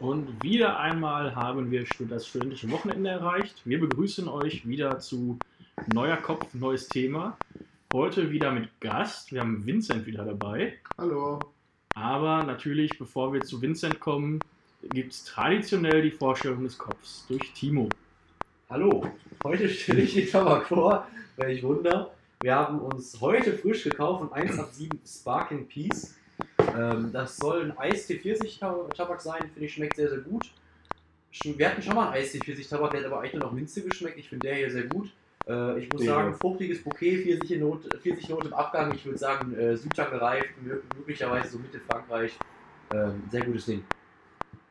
Und wieder einmal haben wir das studentische Wochenende erreicht. Wir begrüßen euch wieder zu Neuer Kopf, neues Thema. Heute wieder mit Gast. Wir haben Vincent wieder dabei. Hallo. Aber natürlich, bevor wir zu Vincent kommen, gibt es traditionell die Vorstellung des Kopfs durch Timo. Hallo, heute stelle ich die Tabak vor, welch Wunder. Wir haben uns heute frisch gekauft ein 187 Sparking Peace. Ähm, das soll ein Eistee 40 Tabak sein, finde ich schmeckt sehr, sehr gut. Wir hatten schon mal einen Eistee 40 Tabak, der hat aber eigentlich nur noch Minze geschmeckt. Ich finde der hier sehr gut. Äh, ich muss ja. sagen, fruchtiges Bouquet, 40 Note, 40 Note im Abgang. Ich würde sagen, äh, Südtag gereift, möglicherweise so Mitte Frankreich. Ähm, sehr gutes Ding.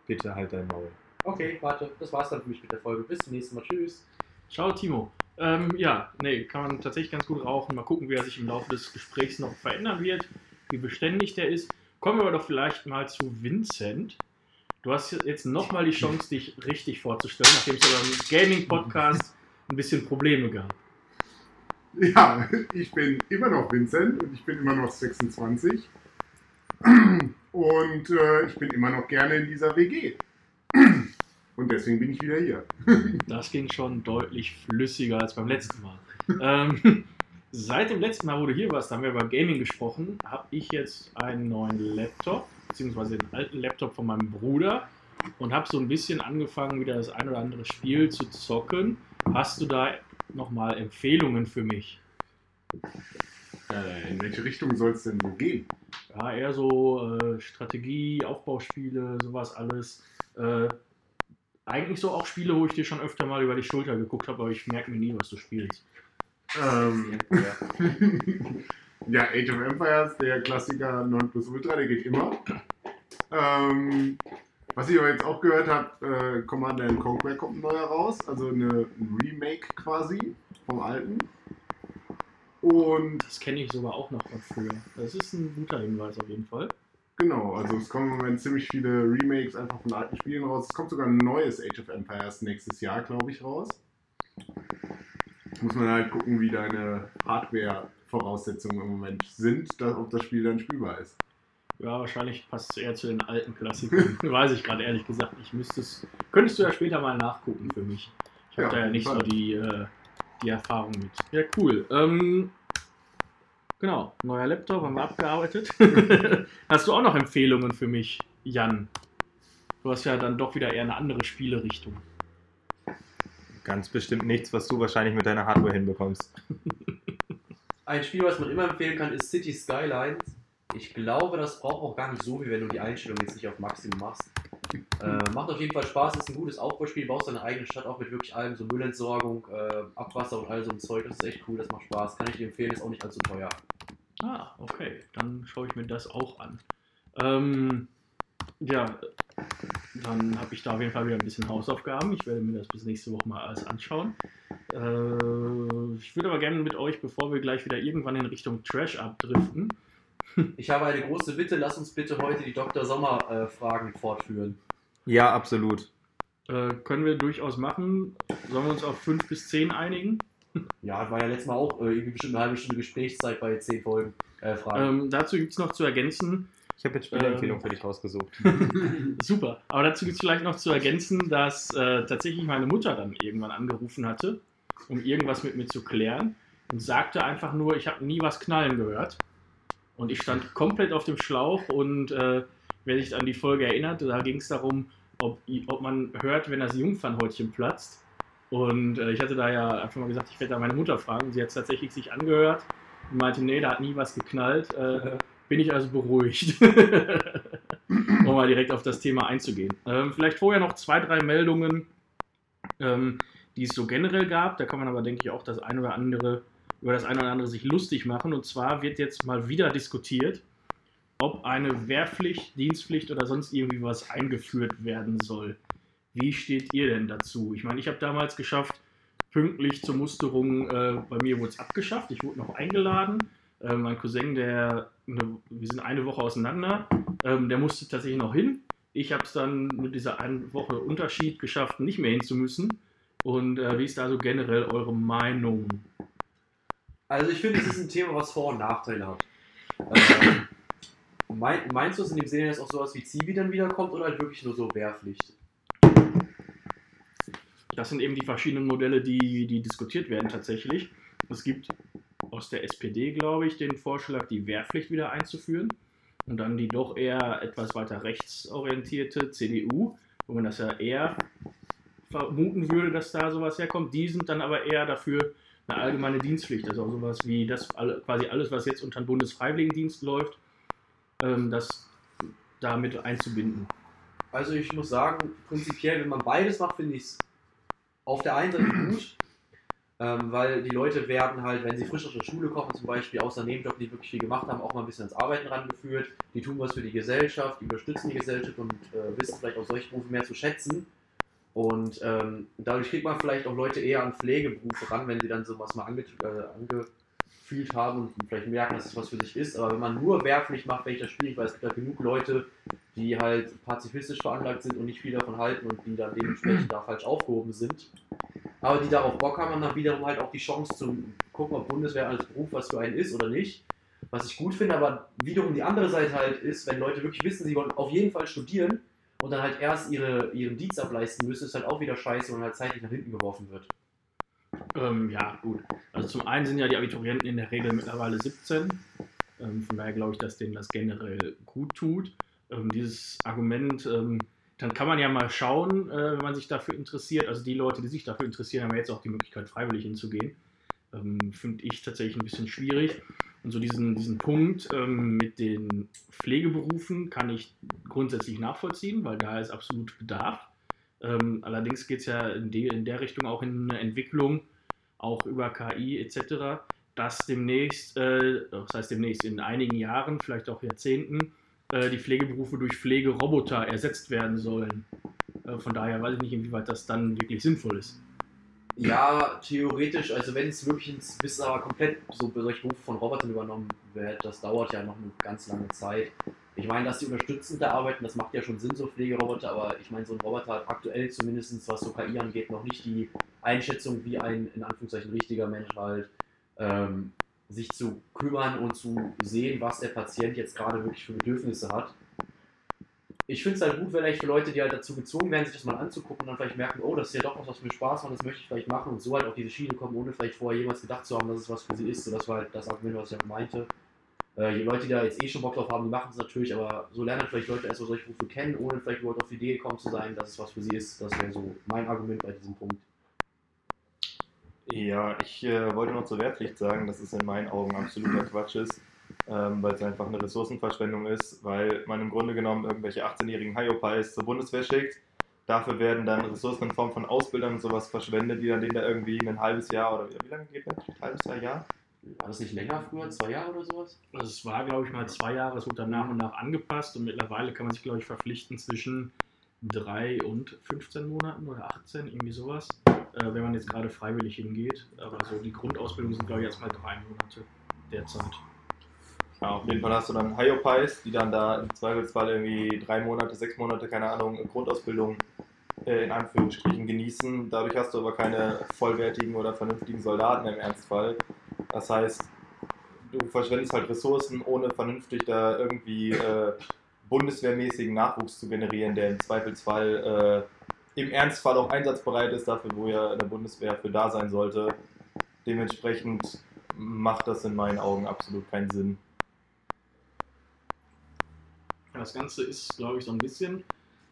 Bitte halt dein Maul. Okay, warte, das war's dann für mich mit der Folge. Bis zum nächsten Mal. Tschüss. Ciao, Timo. Ähm, ja, nee, kann man tatsächlich ganz gut rauchen. Mal gucken, wie er sich im Laufe des Gesprächs noch verändern wird, wie beständig der ist. Kommen wir doch vielleicht mal zu Vincent. Du hast jetzt nochmal die Chance, dich richtig vorzustellen, nachdem es ja beim Gaming-Podcast ein bisschen Probleme gab. Ja, ich bin immer noch Vincent und ich bin immer noch 26. Und äh, ich bin immer noch gerne in dieser WG. Und deswegen bin ich wieder hier. Das ging schon deutlich flüssiger als beim letzten Mal. ähm, seit dem letzten Mal, wo du hier warst, haben wir über Gaming gesprochen, habe ich jetzt einen neuen Laptop, beziehungsweise den alten Laptop von meinem Bruder und habe so ein bisschen angefangen, wieder das ein oder andere Spiel zu zocken. Hast du da nochmal Empfehlungen für mich? Äh, in welche Richtung soll es denn so gehen? Ja, eher so äh, Strategie, Aufbauspiele, sowas alles. Äh, eigentlich so auch Spiele, wo ich dir schon öfter mal über die Schulter geguckt habe, aber ich merke mir nie, was du spielst. Ähm, ja, Age of Empires, der Klassiker 9 plus Ultra, der geht immer. Ähm, was ich aber jetzt auch gehört habe, äh, Commander Conquer kommt ein neuer raus, also eine, ein Remake quasi vom alten. Und das kenne ich sogar auch noch von früher. Das ist ein guter Hinweis auf jeden Fall. Genau, also es kommen im Moment ziemlich viele Remakes einfach von alten Spielen raus. Es kommt sogar ein neues Age of Empires nächstes Jahr, glaube ich, raus. Muss man halt gucken, wie deine Hardware-Voraussetzungen im Moment sind, dass, ob das Spiel dann spielbar ist. Ja, wahrscheinlich passt es eher zu den alten Klassikern. Weiß ich gerade ehrlich gesagt. Ich müsste es. Könntest du ja später mal nachgucken für mich. Ich habe ja, da ja nicht so die, äh, die Erfahrung mit. Ja, cool. Ähm, Genau, neuer Laptop haben wir abgearbeitet. hast du auch noch Empfehlungen für mich, Jan? Du hast ja dann doch wieder eher eine andere Spielerichtung. Ganz bestimmt nichts, was du wahrscheinlich mit deiner Hardware hinbekommst. Ein Spiel, was man immer empfehlen kann, ist City Skylines. Ich glaube, das braucht auch gar nicht so viel, wenn du die Einstellung jetzt nicht auf Maximum machst. Äh, macht auf jeden Fall Spaß, ist ein gutes Aufbauspiel, baust deine eigene Stadt auch mit wirklich allem, so Müllentsorgung, äh, Abwasser und all so ein Zeug. Das ist echt cool, das macht Spaß. Kann ich dir empfehlen, ist auch nicht allzu teuer. Ah, okay. Dann schaue ich mir das auch an. Ähm, ja, dann habe ich da auf jeden Fall wieder ein bisschen Hausaufgaben. Ich werde mir das bis nächste Woche mal alles anschauen. Äh, ich würde aber gerne mit euch, bevor wir gleich wieder irgendwann in Richtung Trash abdriften, ich habe eine große Bitte, lass uns bitte heute die Dr. Sommer-Fragen äh, fortführen. Ja, absolut. Äh, können wir durchaus machen. Sollen wir uns auf 5 bis 10 einigen? Ja, war ja letztes Mal auch äh, irgendwie bestimmt eine halbe Stunde Gesprächszeit bei 10 Folgen. Äh, Fragen. Ähm, dazu gibt es noch zu ergänzen. Ich habe jetzt Spielempfehlung ähm, für dich rausgesucht. Super. Aber dazu gibt es vielleicht noch zu ergänzen, dass äh, tatsächlich meine Mutter dann irgendwann angerufen hatte, um irgendwas mit mir zu klären und sagte einfach nur, ich habe nie was knallen gehört. Und ich stand komplett auf dem Schlauch und äh, wer sich an die Folge erinnert, da ging es darum, ob, ob man hört, wenn das Jungfernhäutchen platzt. Und äh, ich hatte da ja einfach mal gesagt, ich werde da meine Mutter fragen. Sie hat es tatsächlich sich angehört und meinte, nee, da hat nie was geknallt. Äh, bin ich also beruhigt. um mal direkt auf das Thema einzugehen. Ähm, vielleicht vorher noch zwei, drei Meldungen, ähm, die es so generell gab. Da kann man aber, denke ich, auch das eine oder andere über das eine oder andere sich lustig machen. Und zwar wird jetzt mal wieder diskutiert, ob eine Wehrpflicht, Dienstpflicht oder sonst irgendwie was eingeführt werden soll. Wie steht ihr denn dazu? Ich meine, ich habe damals geschafft, pünktlich zur Musterung, äh, bei mir wurde es abgeschafft, ich wurde noch eingeladen. Äh, mein Cousin, der, eine, wir sind eine Woche auseinander, ähm, der musste tatsächlich noch hin. Ich habe es dann mit dieser einen Woche Unterschied geschafft, nicht mehr hinzumüssen. Und äh, wie ist da so generell eure Meinung? Also ich finde, es ist ein Thema, was Vor- und Nachteile hat. Äh, Mein, meinst du, dass in dem Sinne jetzt auch sowas wie Zivi dann wiederkommt oder halt wirklich nur so Wehrpflicht? Das sind eben die verschiedenen Modelle, die, die diskutiert werden tatsächlich. Es gibt aus der SPD, glaube ich, den Vorschlag, die Wehrpflicht wieder einzuführen. Und dann die doch eher etwas weiter rechtsorientierte CDU, wo man das ja eher vermuten würde, dass da sowas herkommt. Die sind dann aber eher dafür eine allgemeine Dienstpflicht, also sowas wie das quasi alles, was jetzt unter den Bundesfreiwilligendienst läuft, ähm, das damit einzubinden. Also ich muss sagen, prinzipiell, wenn man beides macht, finde ich es auf der einen Seite gut, ähm, weil die Leute werden halt, wenn sie frisch aus der Schule kommen, zum Beispiel außer Nebenjob, die wirklich viel gemacht haben, auch mal ein bisschen ans Arbeiten rangeführt. Die tun was für die Gesellschaft, die unterstützen die Gesellschaft und äh, wissen vielleicht auch solche Berufe mehr zu schätzen. Und ähm, dadurch kriegt man vielleicht auch Leute eher an Pflegeberufe ran, wenn sie dann sowas mal ange äh, angefühlt haben und vielleicht merken, dass es was für sich ist. Aber wenn man nur Wehrpflicht macht, wenn ich das spiele, weil es gibt halt genug Leute, die halt pazifistisch veranlagt sind und nicht viel davon halten und die dann dementsprechend da falsch aufgehoben sind. Aber die darauf Bock haben und dann wiederum halt auch die Chance zu gucken, ob Bundeswehr als Beruf was für einen ist oder nicht. Was ich gut finde, aber wiederum die andere Seite halt ist, wenn Leute wirklich wissen, sie wollen auf jeden Fall studieren und dann halt erst ihre, ihren Dienst ableisten müssen, ist halt auch wieder scheiße und halt zeitlich nach hinten geworfen wird. Ähm, ja, gut. Also zum einen sind ja die Abiturienten in der Regel mittlerweile 17. Ähm, von daher glaube ich, dass denen das generell gut tut. Ähm, dieses Argument, ähm, dann kann man ja mal schauen, äh, wenn man sich dafür interessiert. Also die Leute, die sich dafür interessieren, haben ja jetzt auch die Möglichkeit, freiwillig hinzugehen. Ähm, Finde ich tatsächlich ein bisschen schwierig. Und so diesen, diesen Punkt ähm, mit den Pflegeberufen kann ich grundsätzlich nachvollziehen, weil da ist absolut Bedarf. Allerdings geht es ja in, de, in der Richtung auch in eine Entwicklung, auch über KI etc., dass demnächst, äh, das heißt demnächst in einigen Jahren, vielleicht auch Jahrzehnten, äh, die Pflegeberufe durch Pflegeroboter ersetzt werden sollen. Äh, von daher weiß ich nicht, inwieweit das dann wirklich sinnvoll ist. Ja, theoretisch, also wenn es wirklich ins bis aber komplett so solche Berufe von Robotern übernommen wird, das dauert ja noch eine ganz lange Zeit. Ich meine, dass die unterstützend da arbeiten, das macht ja schon Sinn, so Pflegeroboter, aber ich meine, so ein Roboter hat aktuell zumindest, was so KI angeht, noch nicht die Einschätzung, wie ein in Anführungszeichen richtiger Mensch halt ähm, sich zu kümmern und zu sehen, was der Patient jetzt gerade wirklich für Bedürfnisse hat. Ich finde es halt gut, vielleicht für Leute, die halt dazu gezwungen werden, sich das mal anzugucken und dann vielleicht merken, oh, das ist ja doch was, was mir Spaß macht, das möchte ich vielleicht machen und so halt auf diese Schiene kommen, ohne vielleicht vorher jemals gedacht zu haben, dass es was für sie ist. So, das war halt das Argument, was ich auch meinte. Äh, die Leute, die da jetzt eh schon Bock drauf haben, die machen es natürlich, aber so lernen vielleicht Leute erstmal solche Berufe kennen, ohne vielleicht überhaupt auf die Idee gekommen zu sein, dass es was für sie ist. Das wäre so mein Argument bei diesem Punkt. Ja, ich äh, wollte noch zur Wehrpflicht sagen, dass es in meinen Augen absoluter Quatsch ist, ähm, weil es einfach eine Ressourcenverschwendung ist, weil man im Grunde genommen irgendwelche 18-jährigen Hyopies zur Bundeswehr schickt. Dafür werden dann Ressourcen in Form von Ausbildern und sowas verschwendet, die dann denen da irgendwie ein halbes Jahr oder wie lange geht das? Ein halbes Jahr, Jahr? War das nicht länger früher, zwei Jahre oder sowas? Also es war, glaube ich, mal zwei Jahre, es wurde dann nach und nach angepasst und mittlerweile kann man sich, glaube ich, verpflichten zwischen drei und 15 Monaten oder 18, irgendwie sowas, äh, wenn man jetzt gerade freiwillig hingeht. Aber so die Grundausbildung sind, glaube ich, erstmal drei Monate derzeit. Ja, auf jeden Fall hast du dann Hyopies, die dann da im Zweifelsfall irgendwie drei Monate, sechs Monate, keine Ahnung, Grundausbildung äh, in Anführungsstrichen genießen. Dadurch hast du aber keine vollwertigen oder vernünftigen Soldaten im Ernstfall. Das heißt, du verschwendest halt Ressourcen, ohne vernünftig da irgendwie äh, bundeswehrmäßigen Nachwuchs zu generieren, der im Zweifelsfall äh, im Ernstfall auch einsatzbereit ist, dafür, wo ja der Bundeswehr für da sein sollte. Dementsprechend macht das in meinen Augen absolut keinen Sinn. Das Ganze ist, glaube ich, so ein bisschen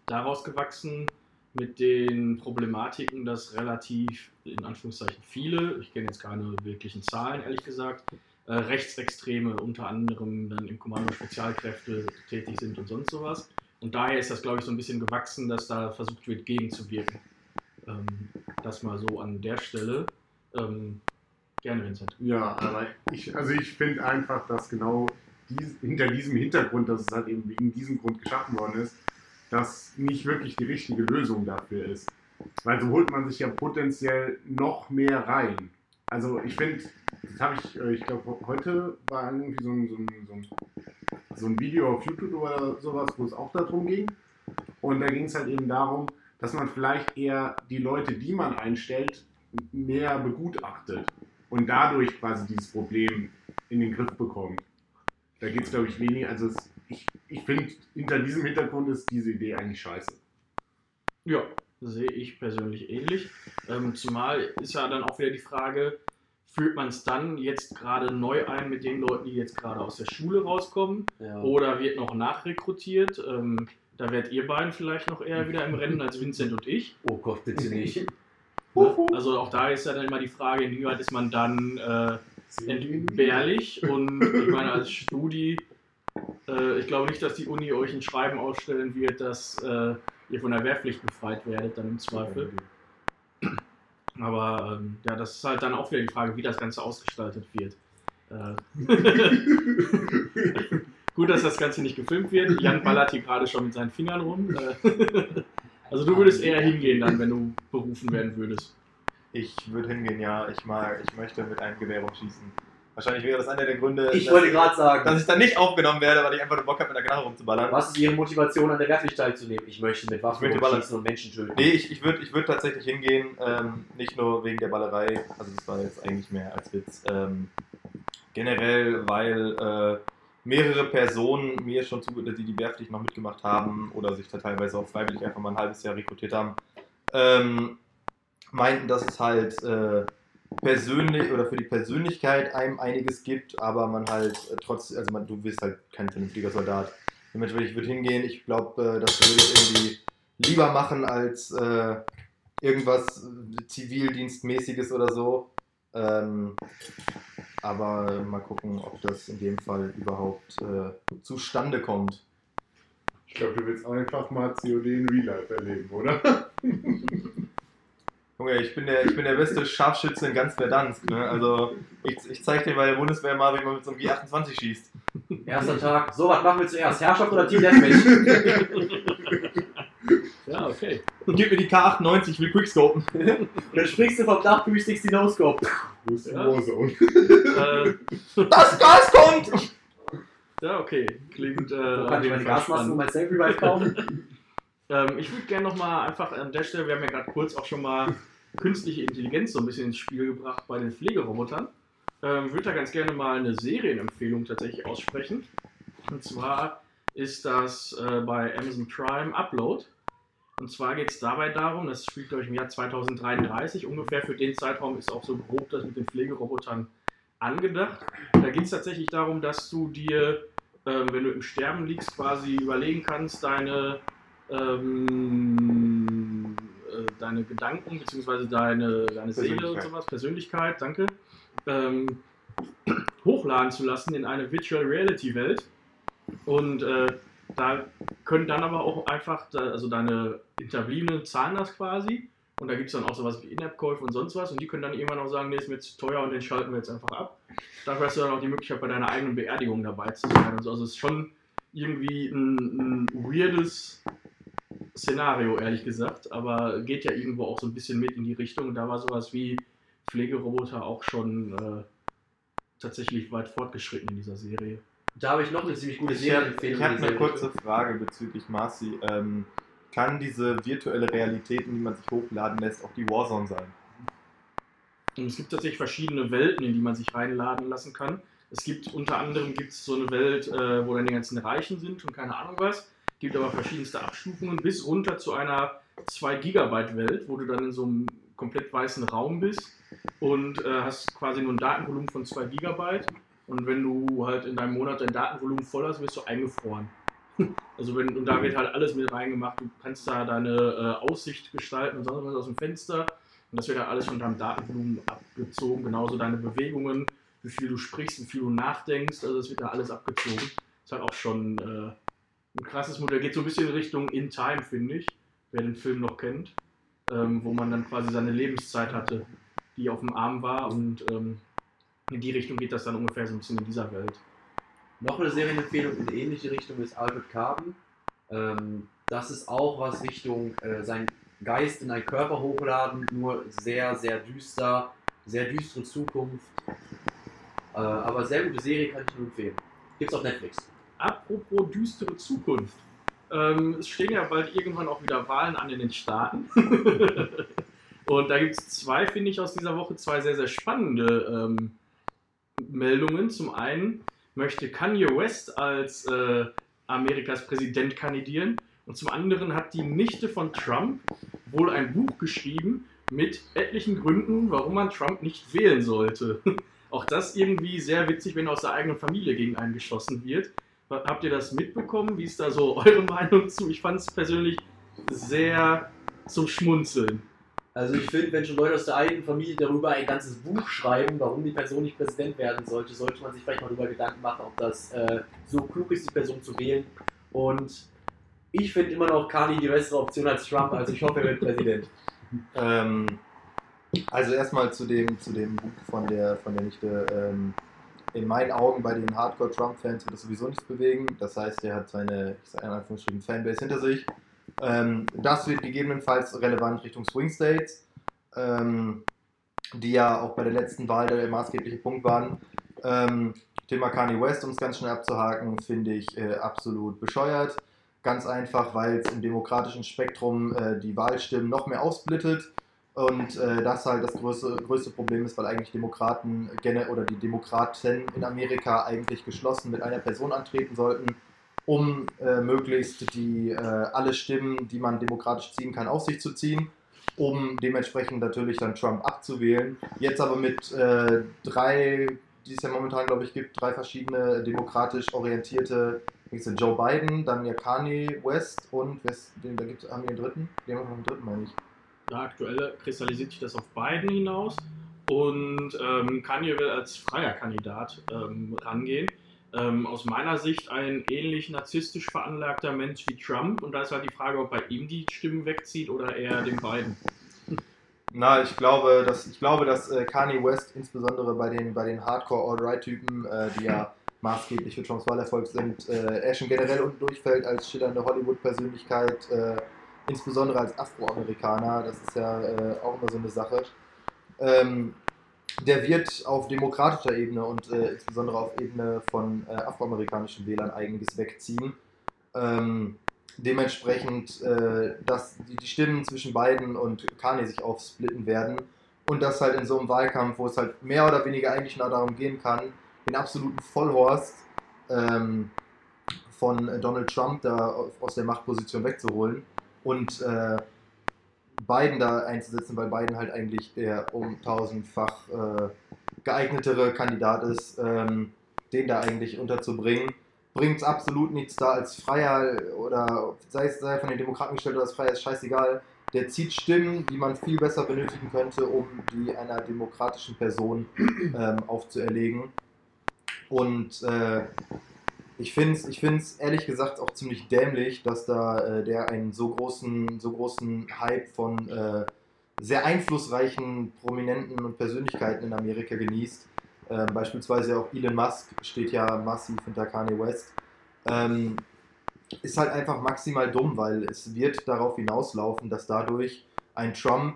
daraus gewachsen mit den Problematiken, dass relativ, in Anführungszeichen, viele, ich kenne jetzt keine wirklichen Zahlen, ehrlich gesagt, äh, Rechtsextreme unter anderem dann im Kommando Spezialkräfte tätig sind und sonst sowas. Und daher ist das, glaube ich, so ein bisschen gewachsen, dass da versucht wird, gegenzuwirken. Ähm, das mal so an der Stelle. Ähm, gerne, Vincent. Ja, aber ich, also ich finde einfach, dass genau dies, hinter diesem Hintergrund, dass es halt eben wegen diesem Grund geschaffen worden ist, das nicht wirklich die richtige Lösung dafür ist. Weil so holt man sich ja potenziell noch mehr rein. Also ich finde, das habe ich, äh, ich glaube, heute war irgendwie so ein, so, ein, so, ein, so ein Video auf YouTube oder sowas, wo es auch darum ging. Und da ging es halt eben darum, dass man vielleicht eher die Leute, die man einstellt, mehr begutachtet und dadurch quasi dieses Problem in den Griff bekommt. Da geht es, glaube ich, weniger, also es ich, ich finde, hinter diesem Hintergrund ist diese Idee eigentlich scheiße. Ja, sehe ich persönlich ähnlich. Ähm, zumal ist ja dann auch wieder die Frage, führt man es dann jetzt gerade neu ein mit den Leuten, die jetzt gerade aus der Schule rauskommen? Ja. Oder wird noch nachrekrutiert? Ähm, da werdet ihr beiden vielleicht noch eher wieder im Rennen als Vincent und ich. Oh Gott, bitte nicht. Ne? Also auch da ist ja dann immer die Frage, inwieweit ist man dann äh, entbehrlich und ich meine als Studi, äh, ich glaube nicht, dass die Uni euch ein Schreiben ausstellen wird, dass äh, ihr von der Wehrpflicht befreit werdet, dann im Zweifel. Aber ähm, ja, das ist halt dann auch wieder die Frage, wie das Ganze ausgestaltet wird. Äh, Gut, dass das Ganze nicht gefilmt wird. Jan ballert hier gerade schon mit seinen Fingern rum. Äh, also du würdest eher hingehen dann, wenn du berufen werden würdest. Ich würde hingehen, ja. Ich mag, ich möchte mit einem Gewehr rumschießen. Wahrscheinlich wäre das einer der Gründe, Ich dass, wollte gerade sagen, dass ich dann nicht aufgenommen werde, weil ich einfach nur Bock habe, mit der Knarre rumzuballern. was ist Ihre Motivation, an der Wehrpflicht teilzunehmen? Ich möchte mit Waffen Ich möchte ballern. schießen und Menschen töten. Nee, ich, ich würde ich würd tatsächlich hingehen, ähm, nicht nur wegen der Ballerei, also das war jetzt eigentlich mehr als Witz, ähm, generell, weil äh, mehrere Personen mir schon zu, die die Wehrpflicht noch mitgemacht haben oder sich da teilweise auch freiwillig einfach mal ein halbes Jahr rekrutiert haben, ähm, meinten, dass es halt äh, persönlich oder für die Persönlichkeit einem einiges gibt, aber man halt äh, trotz, also man, du bist halt kein vernünftiger Soldat. Dementsprechend, ich würde hingehen, ich glaube, äh, das würde ich irgendwie lieber machen als äh, irgendwas Zivildienstmäßiges oder so. Ähm, aber mal gucken, ob das in dem Fall überhaupt äh, zustande kommt. Ich glaube, du willst einfach mal COD in Real Life erleben, oder? Junge, ich bin der, ich bin der beste Scharfschütze in ganz Verdansk. Ne? Also ich, ich zeig dir bei der Bundeswehr mal, wie man mit so einem G28 schießt. Erster Tag. So, was machen wir zuerst? Herrschaft oder Team Deathmatch? Ja, okay. Gib mir die K98, ich will Quickscopen. Dann springst du vom Dach, 360 No-Scope. Wo ist die Ja. Warzone? äh, Das Gas kommt! ja, okay. Klingt. Äh, kann ich meine spannend. und mein Self-Revive kaufen? Ähm, ich würde gerne nochmal einfach an der Stelle, wir haben ja gerade kurz auch schon mal künstliche Intelligenz so ein bisschen ins Spiel gebracht bei den Pflegerobotern. Ähm, würde da ganz gerne mal eine Serienempfehlung tatsächlich aussprechen. Und zwar ist das äh, bei Amazon Prime Upload. Und zwar geht es dabei darum, das spielt, glaube ich, im Jahr 2033 ungefähr. Für den Zeitraum ist auch so grob das mit den Pflegerobotern angedacht. Da geht es tatsächlich darum, dass du dir, ähm, wenn du im Sterben liegst, quasi überlegen kannst, deine ähm, äh, deine Gedanken bzw. deine, deine Seele und sowas, Persönlichkeit, danke, ähm, hochladen zu lassen in eine Virtual Reality Welt. Und äh, da können dann aber auch einfach, also deine Hinterbliebenen zahlen das quasi. Und da gibt es dann auch sowas wie In-App-Käufe und sonst was. Und die können dann irgendwann auch sagen, nee, ist mir zu teuer und den schalten wir jetzt einfach ab. Dafür hast du dann auch die Möglichkeit, bei deiner eigenen Beerdigung dabei zu sein. Und so. Also es ist schon irgendwie ein, ein weirdes Szenario, ehrlich gesagt. Aber geht ja irgendwo auch so ein bisschen mit in die Richtung. Und da war sowas wie Pflegeroboter auch schon äh, tatsächlich weit fortgeschritten in dieser Serie. Da habe ich noch eine ziemlich gute Ich habe Serienempfehlung. ich hab in eine kurze. Frage bezüglich Marci. Ähm, kann diese virtuelle Realität, in die man sich hochladen lässt, auch die Warzone sein? Und es gibt tatsächlich verschiedene Welten, in die man sich reinladen lassen kann. Es gibt unter anderem gibt's so eine Welt, äh, wo dann die ganzen Reichen sind und keine Ahnung was. Gibt aber verschiedenste Abstufungen bis runter zu einer 2 Gigabyte Welt, wo du dann in so einem komplett weißen Raum bist und äh, hast quasi nur ein Datenvolumen von 2 Gigabyte. Und wenn du halt in deinem Monat dein Datenvolumen voll hast, wirst du eingefroren. Also wenn, und da wird halt alles mit reingemacht. Du kannst da deine äh, Aussicht gestalten und sonst was aus dem Fenster. Und das wird halt alles von deinem Datenvolumen abgezogen. Genauso deine Bewegungen, wie viel du sprichst, wie viel du nachdenkst. Also das wird da alles abgezogen. Ist halt auch schon äh, ein krasses Modell. Geht so ein bisschen Richtung In Time, finde ich. Wer den Film noch kennt. Ähm, wo man dann quasi seine Lebenszeit hatte, die auf dem Arm war. Und ähm, in die Richtung geht das dann ungefähr so ein bisschen in dieser Welt. Noch eine Serienempfehlung in ähnliche Richtung ist Albert Carbon. Ähm, das ist auch was Richtung äh, sein Geist in einen Körper hochladen, nur sehr, sehr düster, sehr düstere Zukunft. Äh, aber sehr gute Serie kann ich nur empfehlen. Gibt's auf Netflix. Apropos düstere Zukunft. Ähm, es stehen ja bald irgendwann auch wieder Wahlen an in den Staaten. Und da gibt es zwei, finde ich, aus dieser Woche zwei sehr, sehr spannende ähm, Meldungen. Zum einen möchte Kanye West als äh, Amerikas Präsident kandidieren. Und zum anderen hat die Nichte von Trump wohl ein Buch geschrieben mit etlichen Gründen, warum man Trump nicht wählen sollte. Auch das irgendwie sehr witzig, wenn aus der eigenen Familie gegen einen geschossen wird. Habt ihr das mitbekommen? Wie ist da so eure Meinung zu? Ich fand es persönlich sehr zum Schmunzeln. Also ich finde, wenn schon Leute aus der eigenen Familie darüber ein ganzes Buch schreiben, warum die Person nicht Präsident werden sollte, sollte man sich vielleicht mal darüber Gedanken machen, ob das äh, so klug ist, die Person zu wählen. Und ich finde immer noch Kani die bessere Option als Trump, also ich hoffe, er wird Präsident. Ähm, also erstmal zu dem, zu dem Buch von der, von der Nichte. Ähm, in meinen Augen bei den Hardcore-Trump-Fans wird das sowieso nichts bewegen. Das heißt, er hat seine, ich sage in Anführungsstrichen, Fanbase hinter sich. Ähm, das wird gegebenenfalls relevant Richtung Swing States, ähm, die ja auch bei der letzten Wahl der maßgebliche Punkt waren. Ähm, Thema Kanye West, um es ganz schnell abzuhaken, finde ich äh, absolut bescheuert. Ganz einfach, weil es im demokratischen Spektrum äh, die Wahlstimmen noch mehr aufsplittet und äh, das halt das größte, größte Problem ist, weil eigentlich Demokraten oder die Demokraten in Amerika eigentlich geschlossen mit einer Person antreten sollten um äh, möglichst die, äh, alle Stimmen, die man demokratisch ziehen kann, auf sich zu ziehen, um dementsprechend natürlich dann Trump abzuwählen. Jetzt aber mit äh, drei, die es ja momentan, glaube ich, gibt, drei verschiedene demokratisch orientierte, Joe Biden, dann ja Kanye West und West, den, da gibt's, haben wir den dritten? Den haben wir noch einen dritten, meine ich. Aktuell kristallisiert sich das auf Biden hinaus und ähm, Kanye will als freier Kandidat ähm, rangehen ähm, aus meiner Sicht ein ähnlich narzisstisch veranlagter Mensch wie Trump. Und da ist halt die Frage, ob bei ihm die Stimmen wegzieht oder eher den beiden. Na, ich glaube, dass, ich glaube, dass äh, Kanye West insbesondere bei den, bei den Hardcore-All-Right-Typen, äh, die ja maßgeblich für Trumps Wahlerfolg sind, äh, er schon generell unten durchfällt als schillernde Hollywood-Persönlichkeit, äh, insbesondere als Afroamerikaner. Das ist ja äh, auch immer so eine Sache. Ähm, der wird auf demokratischer Ebene und äh, insbesondere auf Ebene von äh, afroamerikanischen Wählern einiges wegziehen. Ähm, dementsprechend, äh, dass die, die, Stimmen zwischen Biden und Kanye sich aufsplitten werden und das halt in so einem Wahlkampf, wo es halt mehr oder weniger eigentlich nur darum gehen kann, den absoluten Vollhorst ähm, von Donald Trump da aus der Machtposition wegzuholen und äh, Biden da einzusetzen, weil Biden halt eigentlich der um tausendfach äh, geeignetere Kandidat ist, ähm, den da eigentlich unterzubringen. Bringt absolut nichts da als Freier oder sei es sei von den Demokraten gestellt oder als Freier, ist scheißegal. Der zieht Stimmen, die man viel besser benötigen könnte, um die einer demokratischen Person ähm, aufzuerlegen. Und äh, ich finde es ich find's ehrlich gesagt auch ziemlich dämlich, dass da äh, der einen so großen, so großen Hype von äh, sehr einflussreichen Prominenten und Persönlichkeiten in Amerika genießt. Ähm, beispielsweise auch Elon Musk steht ja massiv hinter Kanye West. Ähm, ist halt einfach maximal dumm, weil es wird darauf hinauslaufen, dass dadurch ein Trump,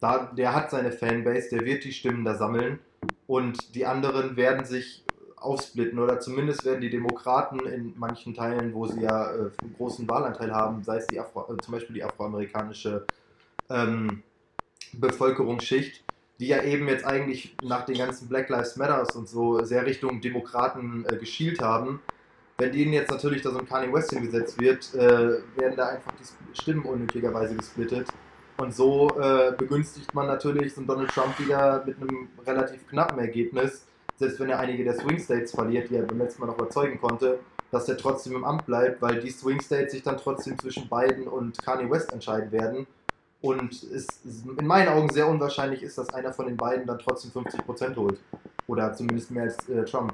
da, der hat seine Fanbase, der wird die Stimmen da sammeln und die anderen werden sich aufsplitten oder zumindest werden die Demokraten in manchen Teilen, wo sie ja äh, einen großen Wahlanteil haben, sei es die Afro, äh, zum Beispiel die afroamerikanische ähm, Bevölkerungsschicht, die ja eben jetzt eigentlich nach den ganzen Black Lives Matters und so sehr Richtung Demokraten äh, geschielt haben, wenn denen jetzt natürlich da so ein Kanye West hingesetzt wird, äh, werden da einfach die Stimmen unnötigerweise gesplittet. Und so äh, begünstigt man natürlich so einen Donald Trump wieder mit einem relativ knappen Ergebnis, selbst wenn er einige der Swing States verliert, die er beim letzten Mal noch überzeugen konnte, dass er trotzdem im Amt bleibt, weil die Swing States sich dann trotzdem zwischen Biden und Kanye West entscheiden werden. Und es in meinen Augen sehr unwahrscheinlich ist, dass einer von den beiden dann trotzdem 50% holt. Oder zumindest mehr als äh, Trump.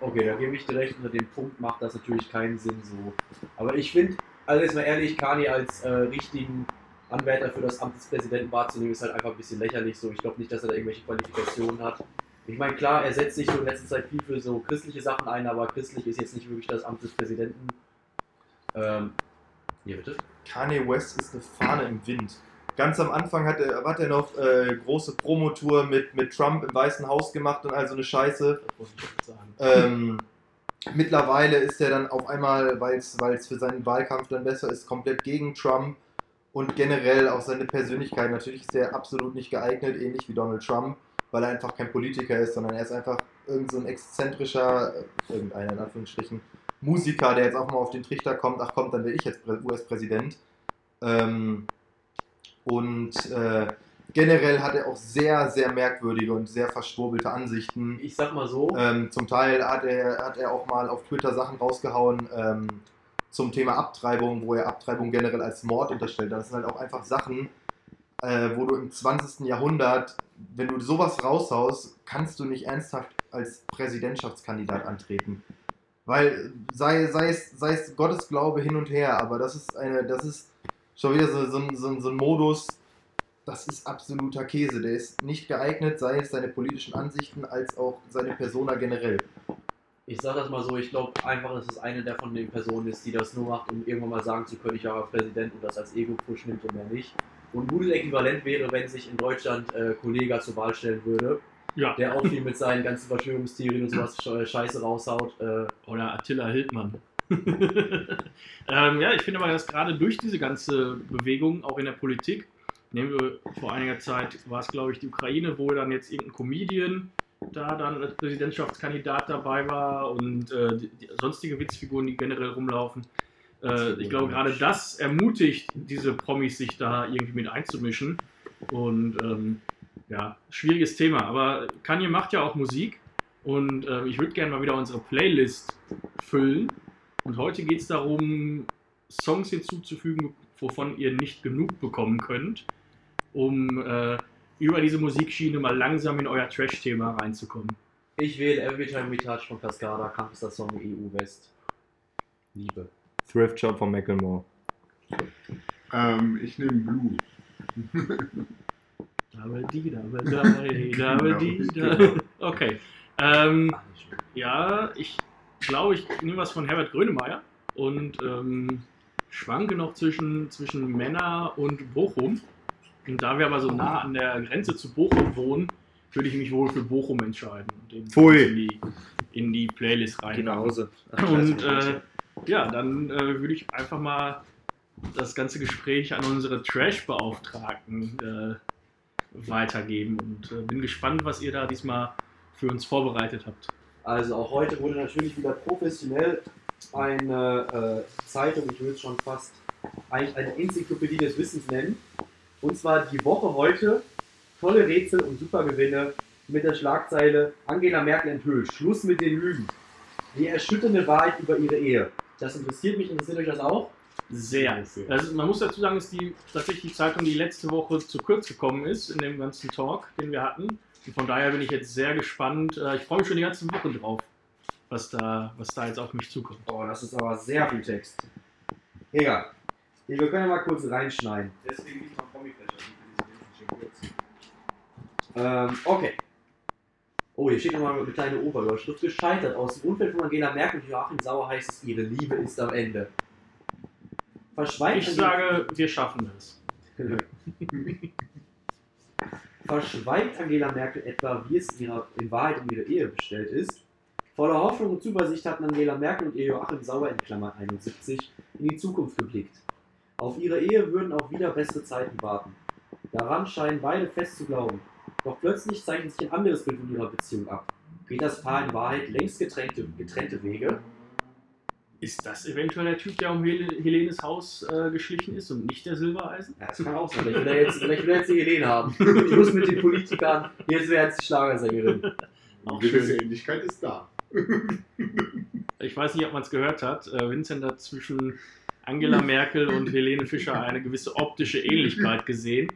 Okay, da gebe ich dir recht, unter dem Punkt macht das natürlich keinen Sinn so. Aber ich finde, also jetzt mal ehrlich, Kanye als äh, richtigen Anwärter für das Amt des Präsidenten wahrzunehmen, ist halt einfach ein bisschen lächerlich so. Ich glaube nicht, dass er da irgendwelche Qualifikationen hat. Ich meine, klar, er setzt sich so in letzter Zeit viel für so christliche Sachen ein, aber christlich ist jetzt nicht wirklich das Amt des Präsidenten. Ähm, hier bitte. Kanye West ist eine Fahne im Wind. Ganz am Anfang hat er, hat er noch äh, große Promotour mit, mit Trump im Weißen Haus gemacht und all so eine Scheiße. Ähm, mittlerweile ist er dann auf einmal, weil es für seinen Wahlkampf dann besser ist, komplett gegen Trump und generell auch seine Persönlichkeit. Natürlich ist er absolut nicht geeignet, ähnlich wie Donald Trump, weil er einfach kein Politiker ist, sondern er ist einfach irgend so ein exzentrischer, äh, irgendeiner in Anführungsstrichen, Musiker, der jetzt auch mal auf den Trichter kommt, ach kommt, dann werde ich jetzt Prä- US-Präsident. Ähm, und äh, generell hat er auch sehr, sehr merkwürdige und sehr verschwurbelte Ansichten. Ich sag mal so, Ähm, zum Teil hat er, hat er auch mal auf Twitter Sachen rausgehauen ähm, zum Thema Abtreibung, wo er Abtreibung generell als Mord unterstellt. Das sind halt auch einfach Sachen, äh, wo du im 20. Jahrhundert, wenn du sowas raushaust, kannst du nicht ernsthaft als Präsidentschaftskandidat antreten. Weil sei, sei, es, sei es Gottesglaube hin und her, aber das ist eine, das ist schon wieder so, so, so, so ein Modus, das ist absoluter Käse. Der ist nicht geeignet, sei es seine politischen Ansichten als auch seine Persona generell. Ich sag das mal so, ich glaube einfach, dass es eine der von den Personen ist, die das nur macht, um irgendwann mal sagen zu können, ich war Präsident und das als Ego-Push nimmt und mehr nicht. Und ein gutes Äquivalent wäre, wenn sich in Deutschland äh, Kollega zur Wahl stellen würde, Ja. der auch viel mit seinen ganzen Verschwörungstheorien und sowas Sche- Scheiße raushaut. Äh, Oder Attila Hildmann. ähm, ja, ich finde aber, dass gerade durch diese ganze Bewegung, auch in der Politik, nehmen wir vor einiger Zeit, war es glaube ich die Ukraine, wo dann jetzt irgendein Comedian da dann als Präsidentschaftskandidat dabei war und äh, die, die sonstige Witzfiguren, die generell rumlaufen. Äh, ich glaube, gerade das ermutigt diese Promis, sich da irgendwie mit einzumischen. Und ähm, ja, schwieriges Thema. Aber Kanye macht ja auch Musik und äh, ich würde gerne mal wieder unsere Playlist füllen. Und heute geht es darum, Songs hinzuzufügen, wovon ihr nicht genug bekommen könnt, um äh, über diese Musikschiene mal langsam in euer Trash-Thema reinzukommen. ich wähle Everytime We Touch von Cascada, Kampfster Song EU West. Liebe. Thrift Shop von Macklemore. Ähm, ich nehme Blue. Double D, Double D, Double D, Genau, Double Okay. Ähm, ja, ich glaube, ich nehme was von Herbert Grönemeyer und ähm, schwanke noch zwischen, zwischen Männer und Bochum. Und da wir aber so nah an der Grenze zu Bochum wohnen, würde ich mich wohl für Bochum entscheiden und den Pfui. in die, in die Playlist rein. Hause. Und äh, ja, dann äh, würde ich einfach mal das ganze Gespräch an unsere Trash-Beauftragten äh, weitergeben und äh, bin gespannt, was ihr da diesmal für uns vorbereitet habt. Also auch heute wurde natürlich wieder professionell eine äh, Zeitung, ich würde es schon fast eigentlich eine Enzyklopädie des Wissens nennen. Und zwar die Woche heute, tolle Rätsel und super Gewinne mit der Schlagzeile Angela Merkel enthüllt, Schluss mit den Lügen. Die erschütternde Wahrheit über ihre Ehe. Das interessiert mich, interessiert euch das auch? Sehr. Also man muss dazu sagen, dass die tatsächlich die Zeitung, die letzte Woche zu kurz gekommen ist in dem ganzen Talk, den wir hatten. Und von daher bin ich jetzt sehr gespannt. Äh, Ich freue mich schon die ganze Woche drauf, was da, was da jetzt auf mich zukommt. Oh, das ist aber sehr viel Text. Egal. Wir können ja mal kurz reinschneiden. Deswegen liegt noch Ähm, okay. Oh, hier steht nochmal eine kleine Oberüberschrift. Gescheitert. Aus dem Unfall von Angela Merkel und Joachim Sauer heißt es, ihre Liebe ist am Ende. Verschweigt Ich sage, wir schaffen das. Verschweigt Angela Merkel etwa, wie es in, ihrer, in Wahrheit um ihre Ehe bestellt ist? Voller Hoffnung und Zuversicht hatten Angela Merkel und ihr Joachim Sauer in Klammer 71 in die Zukunft geblickt. Auf ihre Ehe würden auch wieder bessere Zeiten warten. Daran scheinen beide fest zu glauben. Doch plötzlich zeichnet sich ein anderes Bild von ihrer Beziehung ab. Geht das Paar in Wahrheit längst getrennte, getrennte Wege? Ist das eventuell der Typ, der um Hel Helenes Haus äh, geschlichen ist und nicht der Silbereisen? Ja, das kann auch sein. Vielleicht will er jetzt, vielleicht will er jetzt die Helene haben. Schluss mit den Politikern. Jetzt wäre jetzt die Schlagersängerin. Auch gewisse schön. Ähnlichkeit ist da. Ich weiß nicht, ob man es gehört hat. Äh, Vincent hat zwischen Angela Merkel und Helene Fischer eine gewisse optische Ähnlichkeit gesehen.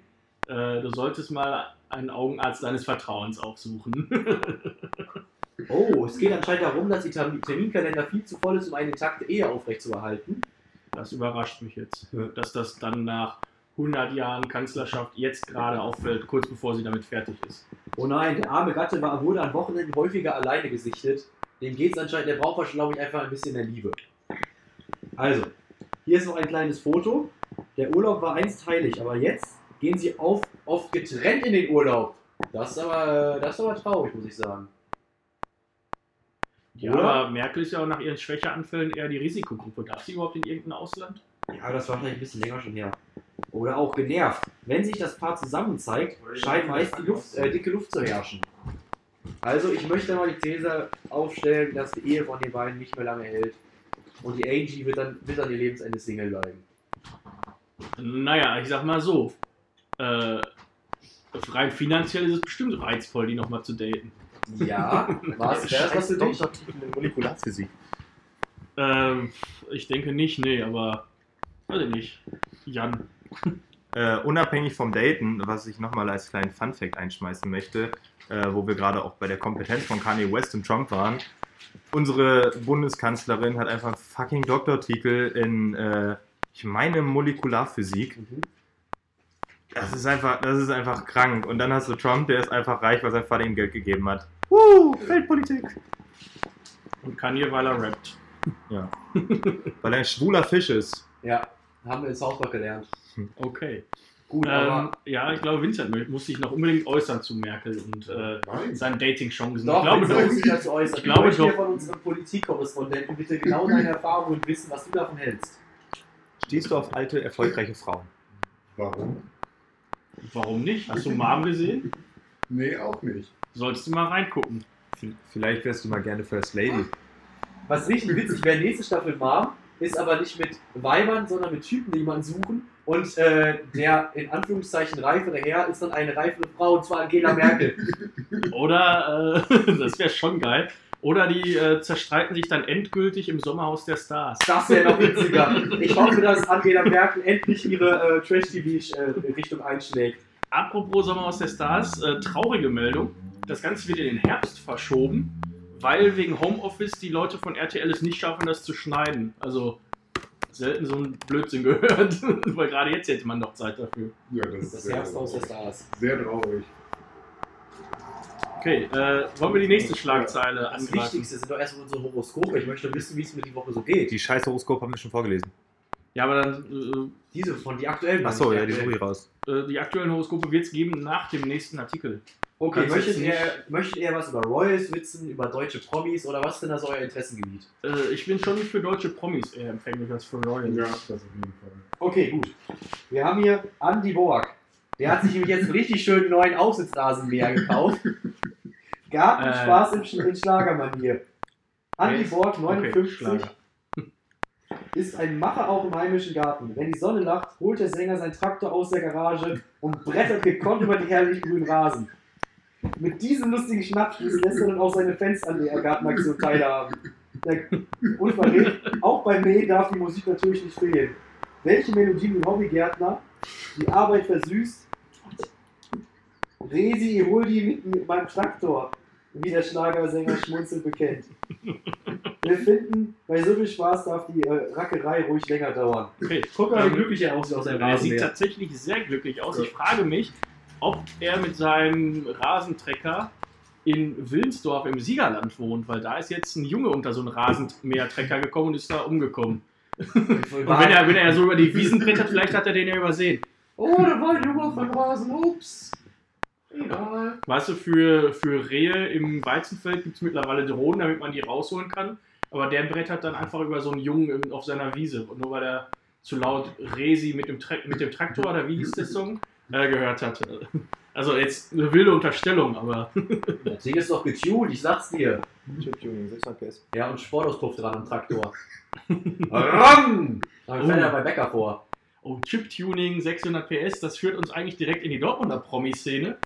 Äh, du solltest mal einen Augenarzt deines Vertrauens aufsuchen. Oh, es geht anscheinend darum, dass die Termin- Terminkalender viel zu voll ist, um eine intakte Ehe aufrechtzuerhalten. Das überrascht mich jetzt, dass das dann nach 100 Jahren Kanzlerschaft jetzt gerade auffällt, kurz bevor sie damit fertig ist. Oh nein, der arme Gatte war, wurde an Wochenenden häufiger alleine gesichtet. Dem geht es anscheinend, der braucht wahrscheinlich, glaube ich, einfach ein bisschen mehr Liebe. Also, hier ist noch ein kleines Foto. Der Urlaub war einst heilig, aber jetzt gehen sie auf, oft getrennt in den Urlaub. Das ist aber, das ist aber traurig, muss ich sagen. Ja, Oder? aber Merkel ist ja auch nach ihren Schwächeanfällen eher die Risikogruppe. Darf sie überhaupt in irgendein Ausland? Ja, das war vielleicht ein bisschen länger schon her. Oder auch genervt. Wenn sich das Paar zusammen zeigt, scheint meist die Luft, äh, dicke Luft zu herrschen. Also ich möchte mal die These aufstellen, dass die Ehe von den beiden nicht mehr lange hält und die Angie wird dann, wird dann ihr Lebensende Single bleiben. Naja, ich sag mal so. Äh, rein finanziell ist es bestimmt reizvoll, die nochmal zu daten. Ja, was wäre das für dich? In Molekularphysik. Ähm, ich denke nicht, nee, aber. Weiß ich nicht. Jan. Äh, unabhängig vom Daten, was ich nochmal als kleinen Funfact einschmeißen möchte, äh, wo wir gerade auch bei der Kompetenz von Kanye West und Trump waren. Unsere Bundeskanzlerin hat einfach einen fucking Doktortitel in, äh, ich meine, Molekularphysik. Mhm. Das ist einfach, das ist einfach krank. Und dann hast du Trump, der ist einfach reich, weil sein Vater ihm Geld gegeben hat. Uh, Feldpolitik. Und Kanye, weil er rappt. Ja. weil er ein schwuler Fisch ist. Ja, haben wir in South Park gelernt. Okay. Gut, Ähm, aber ja, ich glaube, Vincent muss sich noch unbedingt äußern zu Merkel und äh, seinen Dating-Chancen. ich glaube wir sollten doch. sich dazu äußern. Ich glaube möchte hier doch. von unserem Politikkorrespondenten bitte genau deine Erfahrungen wissen, was du davon hältst. Stehst du auf alte, erfolgreiche Frauen? Warum? Warum nicht? Hast du Mom gesehen? Nee, auch nicht. Sollst du mal reingucken. Vielleicht wärst du mal gerne First Lady. Was richtig witzig wäre, nächste Staffel Mom ist aber nicht mit Weibern, sondern mit Typen, die jemanden suchen. Und äh, der in Anführungszeichen reifere Herr ist dann eine reifere Frau, und zwar Angela Merkel. Oder, äh, das wäre schon geil. Oder die äh, zerstreiten sich dann endgültig im Sommerhaus der Stars. Das wäre noch witziger. Ich hoffe, dass Angela Merkel endlich ihre äh, Trash-TV-Richtung einschlägt. Apropos Sommerhaus der Stars, äh, traurige Meldung. Das Ganze wird in den Herbst verschoben, weil wegen Homeoffice die Leute von RTL es nicht schaffen, das zu schneiden. Also selten so ein Blödsinn gehört, weil gerade jetzt hätte man doch Zeit dafür. Ja, das ist Das sehr, Herbsthaus der Stars. sehr traurig. Okay, äh, wollen wir die nächste Schlagzeile Das angreifen? Wichtigste sind doch erstmal unsere Horoskope. Ich möchte wissen, wie es mir die Woche so geht. Die scheiß Horoskop haben wir schon vorgelesen. Ja, aber dann Diese von die aktuellen. Achso, ja, die ich raus. äh, äh, die aktuellen Horoskope wird es geben nach dem nächsten Artikel. Okay, möchtet ihr, möchtet ihr was über Royals wissen, über deutsche Promis oder was ist denn das euer Interessengebiet? Äh, ich bin schon für deutsche Promis eher empfänglich als für Royals. Ja, das auf jeden Fall. Okay, gut. Wir haben hier Andy Borg. Der hat sich nämlich jetzt einen richtig schönen neuen Aufsitzrasenmäher gekauft. Gartenspaß in, Sch- in Schlagermanier. Andy. Borg, Okay, 59, Schlager. ist ein Macher auch im heimischen Garten. Wenn die Sonne lacht, holt der Sänger seinen Traktor aus der Garage und brettert gekonnt über die herrlichen grünen Rasen. Mit diesem lustigen Schnappschuss lässt er dann auch seine Fans an der Gartenaktion teilhaben. Der, und verrät, auch beim Mähen darf die Musik natürlich nicht fehlen. Welche Melodie mit Hobbygärtner die Arbeit versüßt? Resi, hol die mit, mit meinem Traktor, wie der Schlagersänger schmunzelnd bekennt. Wir finden, bei so viel Spaß darf die äh, Rackerei ruhig länger dauern. Okay. Guck mal, wie glücklich er aussieht aus seinem Er sieht tatsächlich sehr glücklich aus. Ich frage mich, ob er mit seinem Rasentrecker in Wilnsdorf im Siegerland wohnt, weil da ist jetzt ein Junge unter so einen Rasenmähertrecker gekommen und ist da umgekommen. Und wenn er, wenn er so über die Wiesen brettert, vielleicht hat er den ja übersehen. Oh, da war ein Junge auf dem Rasen, ups. Egal. Weißt du, für, für Rehe im Weizenfeld gibt es mittlerweile Drohnen, damit man die rausholen kann. Aber der brettert dann einfach über so einen Jungen auf seiner Wiese. Und nur weil er zu laut Resi mit dem, Tra mit dem Traktor, oder wie hieß der Song, äh, gehört hat. Also jetzt eine wilde Unterstellung, aber Das Ding ist doch getuned, ich sag's dir. Chip-Tuning, 600 PS. Ja, und Sportauspuff dran am Traktor. Ram! Fällt Oh. er bei Becker vor. oh, Chip-Tuning, 600 PS, das führt uns eigentlich direkt in die Dortmunder Promi-Szene.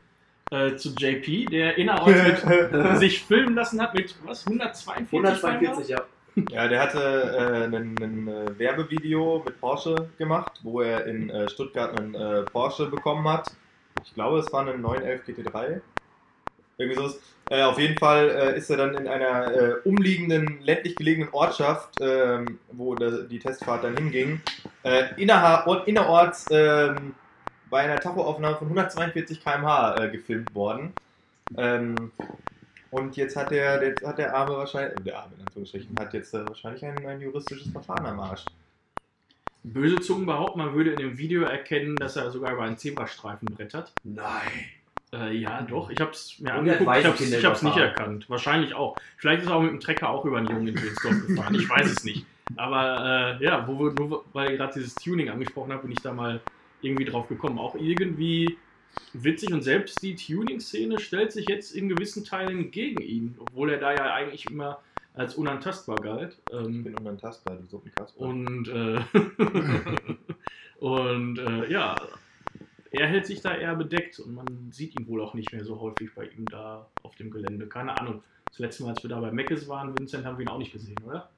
Äh, zu JP, der mit, sich filmen lassen hat mit was? 142? 142, ja. Ja, der hatte äh, ein, ein äh, Werbevideo mit Porsche gemacht, wo er in äh, Stuttgart einen äh, Porsche bekommen hat. Ich glaube, es war ein 911 GT3. Irgendwie sowas. Äh, auf jeden Fall äh, ist er dann in einer äh, umliegenden, ländlich gelegenen Ortschaft, ähm, wo der, die Testfahrt dann hinging, äh, Ort- innerorts ähm, bei einer Tachoaufnahme von 142 km/h äh, gefilmt worden. Ähm, und jetzt hat der, der, hat der Arme wahrscheinlich, der Arme in Anführungsstrichen, hat jetzt äh, wahrscheinlich ein, ein juristisches Verfahren am Arsch. Böse Zungen behaupten, man würde in dem Video erkennen, dass er sogar über einen Zebrastreifen brettert. Nein. Äh, ja, doch. Ich hab's mir Und angeguckt. Ich ich hab's nicht erkannt. Wahrscheinlich auch. Vielleicht ist er auch mit dem Trecker auch über einen Jungen in Wilsdorf gefahren. Ich weiß es nicht. Aber äh, ja, wo wir, nur weil ihr gerade dieses Tuning angesprochen habt, bin ich da mal irgendwie drauf gekommen. Auch irgendwie witzig und selbst die Tuning-Szene stellt sich jetzt in gewissen Teilen gegen ihn, obwohl er da ja eigentlich immer als unantastbar galt. Ich Ähm, bin unantastbar, du Suppenkasper. und äh, und äh, ja, er hält sich da eher bedeckt und man sieht ihn wohl auch nicht mehr so häufig bei ihm da auf dem Gelände. Keine Ahnung. Das letzte Mal, als wir da bei Meckes waren, Vincent, haben wir ihn auch nicht gesehen, oder?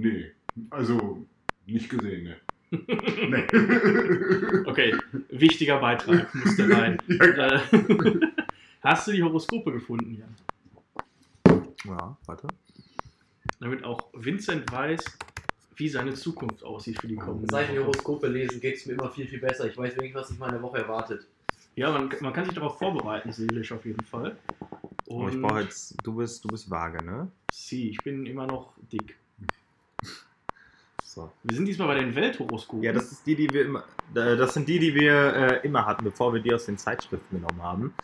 Nee, also nicht gesehen, ne. Nee. Okay, wichtiger Beitrag, musste rein. ja, Hast du die Horoskope gefunden, Jan? ja, warte. Damit auch Vincent weiß, wie seine Zukunft aussieht für die kommenden Seit ich Wochen. Horoskope lesen, geht es mir immer viel, viel besser. Ich weiß wenigstens, was sich meine Woche erwartet. Ja, man, man kann sich darauf vorbereiten, seelisch auf jeden Fall. Oh, ich brauche jetzt, du bist, du bist vage, ne? Sie, ich bin immer noch dick. So. Wir sind diesmal bei den Welthoroskopen. Ja, das ist die, die wir immer, das sind die, die wir äh, immer hatten, bevor wir die aus den Zeitschriften genommen haben.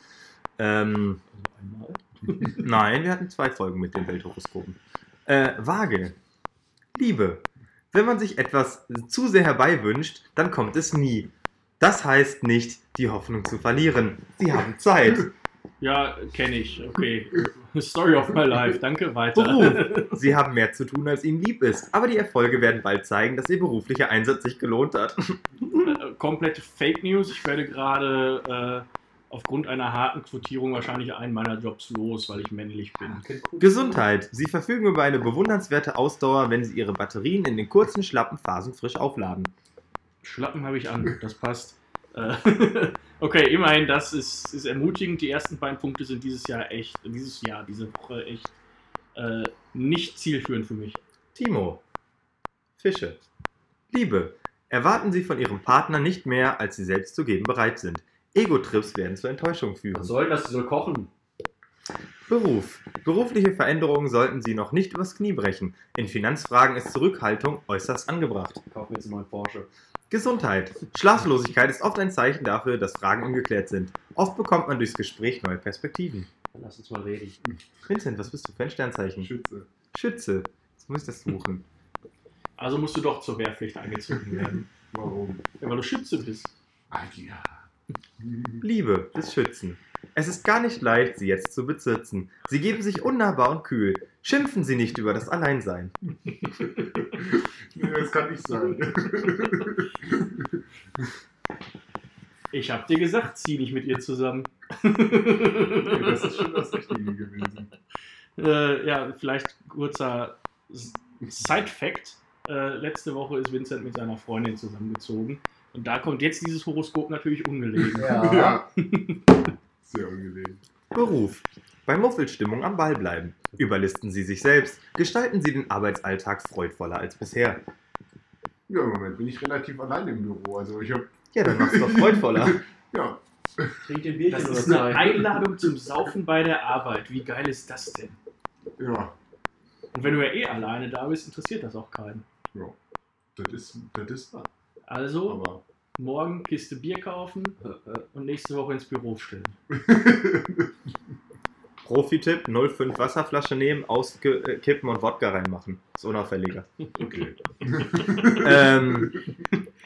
Ähm, Einmal. nein, wir hatten zwei Folgen mit den Welthoroskopen. Äh, Waage. Liebe. Wenn man sich etwas zu sehr herbeiwünscht, dann kommt es nie. Das heißt nicht, die Hoffnung zu verlieren. Sie haben Zeit. Ja, kenne ich. Okay. Story of my life. Danke, weiter. Beruf. Sie haben mehr zu tun, als ihnen lieb ist. Aber die Erfolge werden bald zeigen, dass ihr beruflicher Einsatz sich gelohnt hat. Äh, komplette Fake News. Ich werde gerade äh, aufgrund einer harten Quotierung wahrscheinlich einen meiner Jobs los, weil ich männlich bin. Gesundheit. Sie verfügen über eine bewundernswerte Ausdauer, wenn Sie Ihre Batterien in den kurzen, schlappen Phasen frisch aufladen. Schlappen habe ich an, das passt. Äh, okay, immerhin, das ist, ist ermutigend. Die ersten beiden Punkte sind dieses Jahr echt, dieses Jahr, diese Woche echt äh, nicht zielführend für mich. Timo. Fische. Liebe. Erwarten Sie von Ihrem Partner nicht mehr, als Sie selbst zu geben bereit sind. Ego-Trips werden zur Enttäuschung führen. Was soll das? Sie soll kochen. Beruf. Berufliche Veränderungen sollten Sie noch nicht übers Knie brechen. In Finanzfragen ist Zurückhaltung äußerst angebracht. Ich kaufe mir jetzt mal einen Porsche. Gesundheit. Schlaflosigkeit ist oft ein Zeichen dafür, dass Fragen ungeklärt sind. Oft bekommt man durchs Gespräch neue Perspektiven. Dann lass uns mal reden. Vincent, was bist du für ein Sternzeichen? Schütze. Schütze. Jetzt muss ich das suchen. Also musst du doch zur Wehrpflicht eingezogen werden. Warum? Ja, weil du Schütze bist. Ah, ja. Liebe des Schützen. Es ist gar nicht leicht, sie jetzt zu besitzen. Sie geben sich unnahbar und kühl. Schimpfen Sie nicht über das Alleinsein. Nee, das kann nicht sein. Ich hab dir gesagt, zieh nicht mit ihr zusammen. Das ist schon das Richtige gewesen. äh, ja, vielleicht kurzer Side-Fact. Äh, letzte Woche ist Vincent mit seiner Freundin zusammengezogen. Und da kommt jetzt dieses Horoskop natürlich ungelegen. Ja. Sehr ungelegen. Beruf. Bei Muffelstimmung am Ball bleiben. Überlisten Sie sich selbst. Gestalten Sie den Arbeitsalltag freudvoller als bisher. Ja, im Moment bin ich relativ allein im Büro. Also ich habe, Ja, dann mach's doch freudvoller. ja, Trink den Bierchen Das oder ist eine zwei. Einladung zum Saufen bei der Arbeit. Wie geil ist das denn? ja, Und wenn du ja eh alleine da bist, interessiert das auch keinen. ja. Das ist, das ist wahr. Also, Aber morgen Kiste Bier kaufen und nächste Woche ins Büro stellen. Profi-Tipp: 05 Wasserflasche nehmen, auskippen und Wodka reinmachen. Ist unauffälliger. okay. ähm,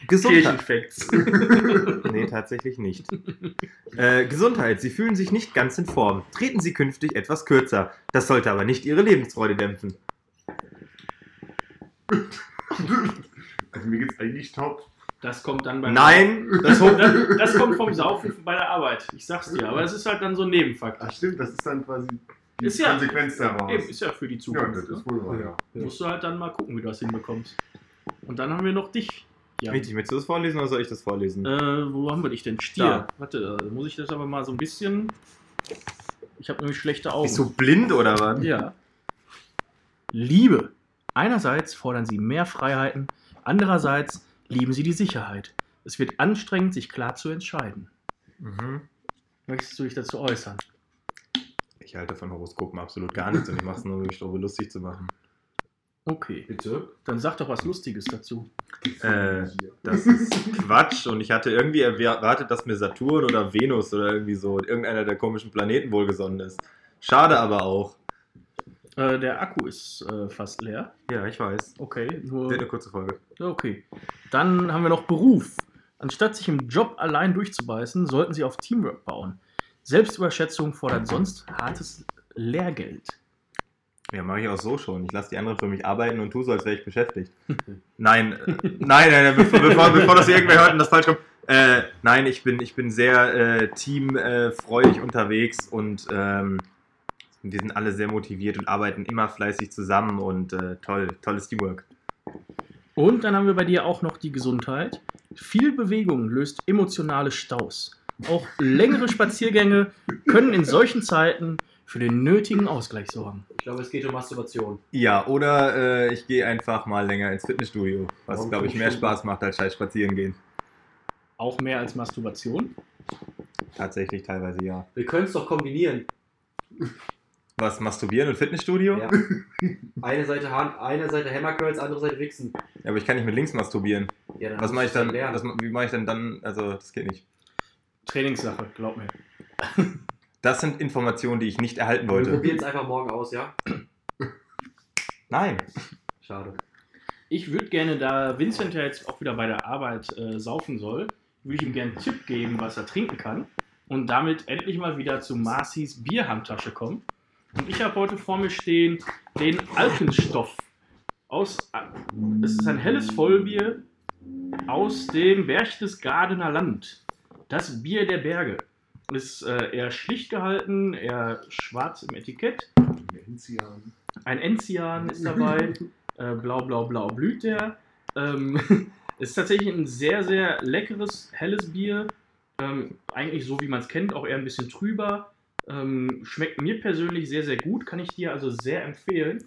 Gesundheit. Kirchenfacts. Nee, tatsächlich nicht. Äh, Gesundheit. Sie fühlen sich nicht ganz in Form. Treten Sie künftig etwas kürzer. Das sollte aber nicht Ihre Lebensfreude dämpfen. Also mir geht's eigentlich top. Das kommt dann beim Nein! Das, kommt- das, das kommt vom Saufen bei der Arbeit. Ich sag's dir. Aber das ist halt dann so ein Nebenfakt. Ach stimmt, das ist dann quasi die Ist ja- Konsequenz daraus. Eben, ist ja für die ja, Zukunft. das ne? ist wohl wahr, ja. Musst du halt dann mal gucken, wie du das hinbekommst. Und dann haben wir noch dich. Ja. Richtig, möchtest du das vorlesen oder soll ich das vorlesen? Äh, wo haben wir dich denn? Stier. Da. Warte, da muss ich das aber mal so ein bisschen. Ich habe nämlich schlechte Augen. Bist du blind oder was? Ja. Liebe. Einerseits fordern sie mehr Freiheiten, andererseits lieben sie die Sicherheit. Es wird anstrengend, sich klar zu entscheiden. Mhm. Möchtest du dich dazu äußern? Ich halte von Horoskopen absolut gar nichts und ich mache es nur, um mich darüber lustig zu machen. Okay. Bitte? Dann sag doch was Lustiges dazu. Äh, das ist Quatsch und ich hatte irgendwie erwartet, dass mir Saturn oder Venus oder irgendwie so irgendeiner der komischen Planeten wohlgesonnen ist. Schade aber auch. Äh, der Akku ist äh, fast leer. Ja, ich weiß. Okay, nur. Eine kurze Folge. Okay. Dann haben wir noch Beruf. Anstatt sich im Job allein durchzubeißen, sollten Sie auf Teamwork bauen. Selbstüberschätzung fordert sonst hartes Lehrgeld. Ja, mache ich auch so schon. Ich lasse die anderen für mich arbeiten und tue so, als wäre ich beschäftigt. nein, äh, nein, nein, nein, bevor, bevor, bevor das irgendwer hört und das falsch kommt. Äh, nein, ich bin, ich bin sehr äh, teamfreudig unterwegs und ähm, wir sind alle sehr motiviert und arbeiten immer fleißig zusammen und äh, toll, tolles Teamwork. Und dann haben wir bei dir auch noch die Gesundheit. Viel Bewegung löst emotionale Staus. Auch längere Spaziergänge können in solchen Zeiten für den nötigen Ausgleich sorgen. Ich glaube, es geht um Masturbation. Ja, oder äh, ich gehe einfach mal länger ins Fitnessstudio, was, glaube ich, mehr? Spaß macht als scheiß spazieren gehen. Auch mehr als Masturbation. Tatsächlich teilweise ja. Wir können es doch kombinieren. Was, masturbieren und Fitnessstudio? Ja. Eine Seite Hand, eine Seite Hammercurls, andere Seite Wichsen. Ja, aber ich kann nicht mit links masturbieren. Ja, dann Was mache ich du dann? lernen. Was, wie mache ich denn dann? Also, das geht nicht. Trainingssache, glaub mir. Das sind Informationen, die ich nicht erhalten Wir wollte. probieren es einfach morgen aus, ja? Nein. Schade. Ich würde gerne, da Vincent ja jetzt auch wieder bei der Arbeit äh, saufen soll, würde ich ihm gerne einen Tipp geben, was er trinken kann. Und damit endlich mal wieder zu Marcis Bierhandtasche kommen. Und ich habe heute vor mir stehen den Alpenstoff. Aus, es ist ein helles Vollbier aus dem Berchtesgadener Land. Das Bier der Berge. Ist äh, eher schlicht gehalten, eher schwarz im Etikett. Enzian. Ein Enzian ist dabei. äh, blau, blau, blau blüht der. Ähm, ist tatsächlich ein sehr, sehr leckeres, helles Bier. Ähm, eigentlich so, wie man es kennt, auch eher ein bisschen trüber. Ähm, schmeckt mir persönlich sehr, sehr gut. Kann ich dir also sehr empfehlen.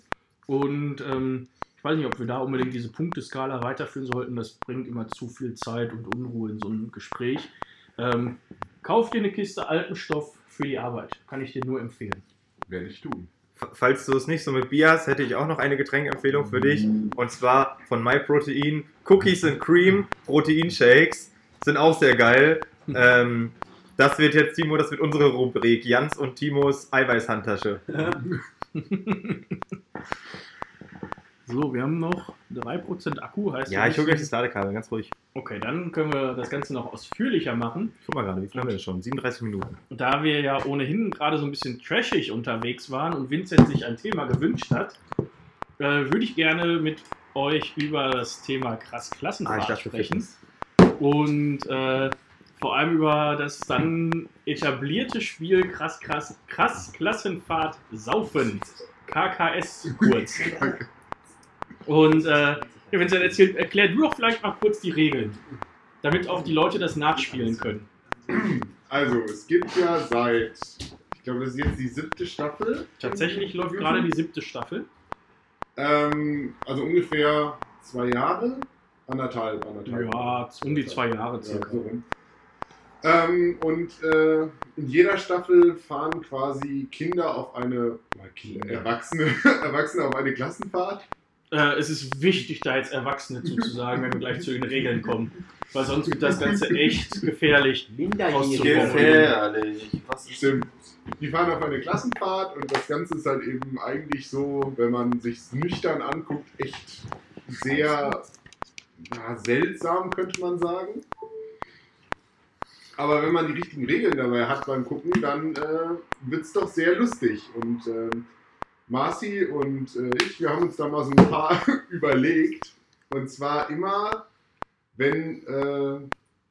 Und ähm, ich weiß nicht, ob wir da unbedingt diese Punkteskala weiterführen sollten. Das bringt immer zu viel Zeit und Unruhe in so einem Gespräch. Ähm, kauf dir eine Kiste Alpenstoff für die Arbeit. Kann ich dir nur empfehlen. Werde ich tun. Falls du es nicht so mit Bier hast, hätte ich auch noch eine Getränkempfehlung für dich. Und zwar von MyProtein. Cookies and Cream Proteinshakes sind auch sehr geil. Ähm, das wird jetzt, Timo, das wird unsere Rubrik. Jans und Timos Eiweißhandtasche. So, wir haben noch 3% Akku. Heißt Ja, wir ich hole gleich das Ladekabel, ganz ruhig. Okay, dann können wir das Ganze noch ausführlicher machen. Guck mal gerade, wie viel haben wir denn schon? 37 Minuten. Und Da wir ja ohnehin gerade so ein bisschen trashig unterwegs waren und Vincent sich ein Thema gewünscht hat, äh, würde ich gerne mit euch über das Thema krass Klassenfahrt Ah, sprechen. Und äh, vor allem über das dann etablierte Spiel krass, krass, krass Klassenfahrt Saufen. KKS kurz. Und äh, ja, Vincent, erzähl, erklär du doch vielleicht mal kurz die Regeln, damit auch die Leute das nachspielen können. Also, es gibt ja seit, ich glaube, das ist jetzt die siebte Staffel. Tatsächlich läuft gerade die siebte Staffel. Ähm, also ungefähr zwei Jahre, anderthalb, anderthalb. Ja, um die zwei Jahre Ja, circa. so rum. Ähm, und äh, in jeder Staffel fahren quasi Kinder auf eine, Erwachsene, Erwachsene auf eine Klassenfahrt. Äh, es ist wichtig, da jetzt Erwachsene zuzusagen, wenn wir gleich zu den Regeln kommen. Weil sonst wird das Ganze echt gefährlich. Minderjährige. Gefährlich. Was ist Stimmt. Die fahren auf eine Klassenfahrt und das Ganze ist halt eben eigentlich so, wenn man sich nüchtern anguckt, echt sehr ja, seltsam, könnte man sagen. Aber wenn man die richtigen Regeln dabei hat beim Gucken, dann äh, wird es doch sehr lustig. Und ähm, Marci und äh, ich, wir haben uns da mal so ein paar überlegt. Und zwar immer, wenn äh,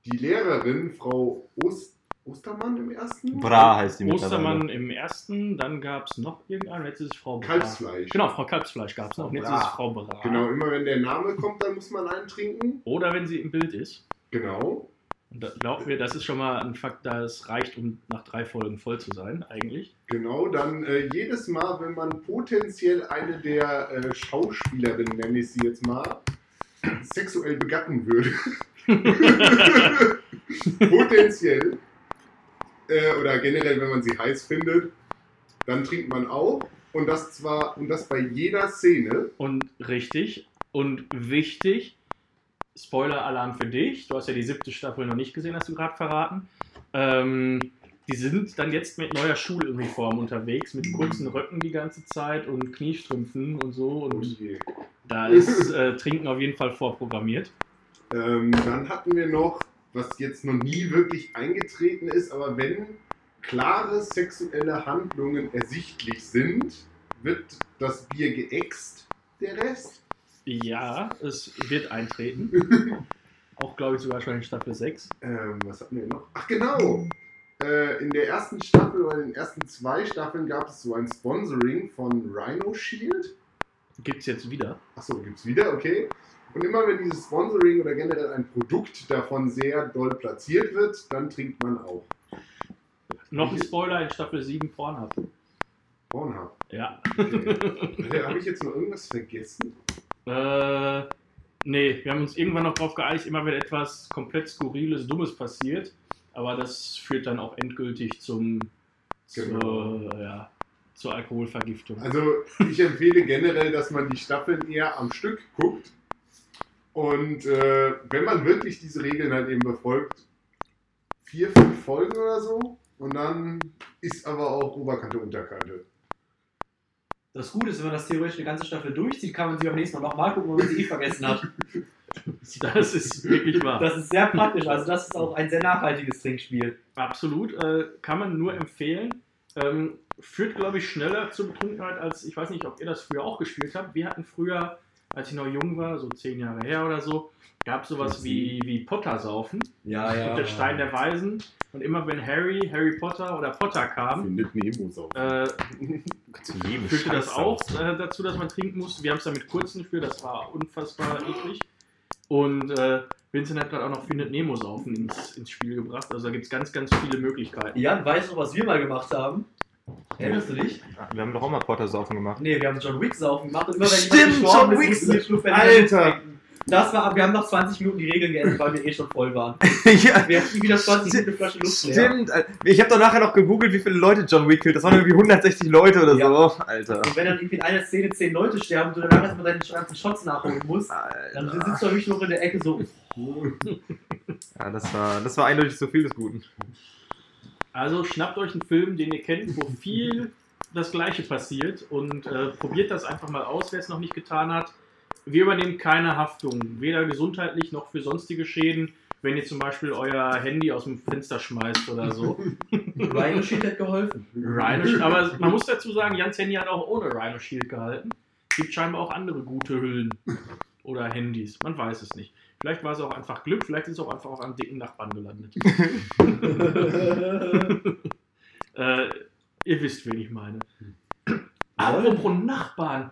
die Lehrerin, Frau Ost Ostermann im ersten? Bra heißt die Ostermann im ersten, dann gab es noch irgendeinen, jetzt ist es Frau Bra. Kalbsfleisch. Genau, Frau Kalbsfleisch gab es noch. Jetzt Bra. ist es Frau Bra. Genau, immer wenn der Name kommt, dann muss man einen trinken. Oder wenn sie im Bild ist. Genau. Und da glaubt mir, das ist schon mal ein Fakt, das reicht, um nach drei Folgen voll zu sein, eigentlich. Genau, dann äh, jedes Mal, wenn man potenziell eine der äh, Schauspielerinnen, nenne ich sie jetzt mal, sexuell begatten würde. potenziell. Äh, oder generell, wenn man sie heiß findet, dann trinkt man auch. Und das zwar, und das bei jeder Szene. Und richtig und wichtig, Spoiler-Alarm für dich. Du hast ja die siebte Staffel noch nicht gesehen, hast du gerade verraten. Ähm, die sind dann jetzt mit neuer Schuluniform unterwegs, mit kurzen Röcken die ganze Zeit und Kniestrümpfen und so. Und da ist äh, Trinken auf jeden Fall vorprogrammiert. Ähm, dann hatten wir noch, was jetzt noch nie wirklich eingetreten ist, aber wenn klare sexuelle Handlungen ersichtlich sind, wird das Bier geäxt, der Rest? Ja, es wird eintreten. Auch, glaube ich, sogar schon in Staffel 6. Ähm, was hatten wir noch? Ach genau! Äh, in der ersten Staffel oder in den ersten zwei Staffeln gab es so ein Sponsoring von Rhino Shield. Gibt es jetzt wieder. Achso, gibt's wieder, okay. Und immer wenn dieses Sponsoring oder generell ein Produkt davon sehr doll platziert wird, dann trinkt man auch. Noch ein Spoiler in Staffel 7 Pornhub. Pornhub. Ja. Okay. Habe ich jetzt noch irgendwas vergessen? Äh, nee, wir haben uns irgendwann noch darauf geeinigt, immer wenn etwas komplett Skurriles, Dummes passiert. Aber das führt dann auch endgültig zum, Genau. zur, ja, zur Alkoholvergiftung. Also ich empfehle generell, dass man die Staffeln eher am Stück guckt. Und äh, wenn man wirklich diese Regeln halt eben befolgt, vier, fünf Folgen oder so. Und dann ist aber auch Oberkante, Unterkante. Das Gute ist, wenn man das theoretisch eine ganze Staffel durchzieht, kann man sie beim nächsten Mal nochmal gucken, wenn man sie eh vergessen hat. Das ist wirklich wahr. Das ist sehr praktisch. Also das ist auch ein sehr nachhaltiges Trinkspiel. Absolut, äh, kann man nur empfehlen. Ähm, führt, glaube ich, schneller zur Betrunkenheit, als ich weiß nicht, ob ihr das früher auch gespielt habt. Wir hatten früher, als ich noch jung war, so zehn Jahre her oder so, gab es sowas wie, wie Pottersaufen. Ja, ja. Der Stein der Weisen. Und immer wenn Harry, Harry Potter oder Potter kam, Findet Nemo sau. äh, führte das auch äh, dazu, dass man trinken musste. Wir haben es dann mit kurzen gespielt, das war unfassbar eklig. Und äh, Vincent hat gerade auch noch Findet Nemo saufen ins, ins Spiel gebracht. Also da gibt es ganz, ganz viele Möglichkeiten. Jan, weißt du, was wir mal gemacht haben? Erinnerst du dich? Wir haben doch auch mal Porter-Saufen gemacht. Nee, wir haben John Wick saufen gemacht und immer wenn Stimmt, John Wick. Schluck Alter. Das war, wir haben nach 20 Minuten die Regeln geändert, weil wir eh schon voll waren. ja, Wir hatten wieder 20 Minuten Flasche Luft leer. stimmt. Ich habe doch nachher noch gegoogelt, wie viele Leute John Wick killt. Das waren irgendwie 160 Leute oder Ja. so. Alter. Und wenn dann irgendwie in einer Szene 10 Leute sterben und du danach erstmal deine ganzen Shots nachholen musst, dann Alter. sitzt du wirklich noch in der Ecke so, Ja, das war, das war eindeutig zu viel des Guten. Also schnappt euch einen Film, den ihr kennt, wo viel das Gleiche passiert und äh, probiert das einfach mal aus, wer es noch nicht getan hat. Wir übernehmen keine Haftung, weder gesundheitlich noch für sonstige Schäden, wenn ihr zum Beispiel euer Handy aus dem Fenster schmeißt oder so. Rhino Shield hat geholfen. Rhino, aber man muss dazu sagen, Jans Handy hat auch ohne Rhino Shield gehalten. Es gibt scheinbar auch andere gute Hüllen oder Handys, man weiß es nicht. Vielleicht war es auch einfach Glück, vielleicht ist es auch einfach auf einem dicken Nachbarn gelandet. äh, ihr wisst, wen ich meine. Apropos Nachbarn.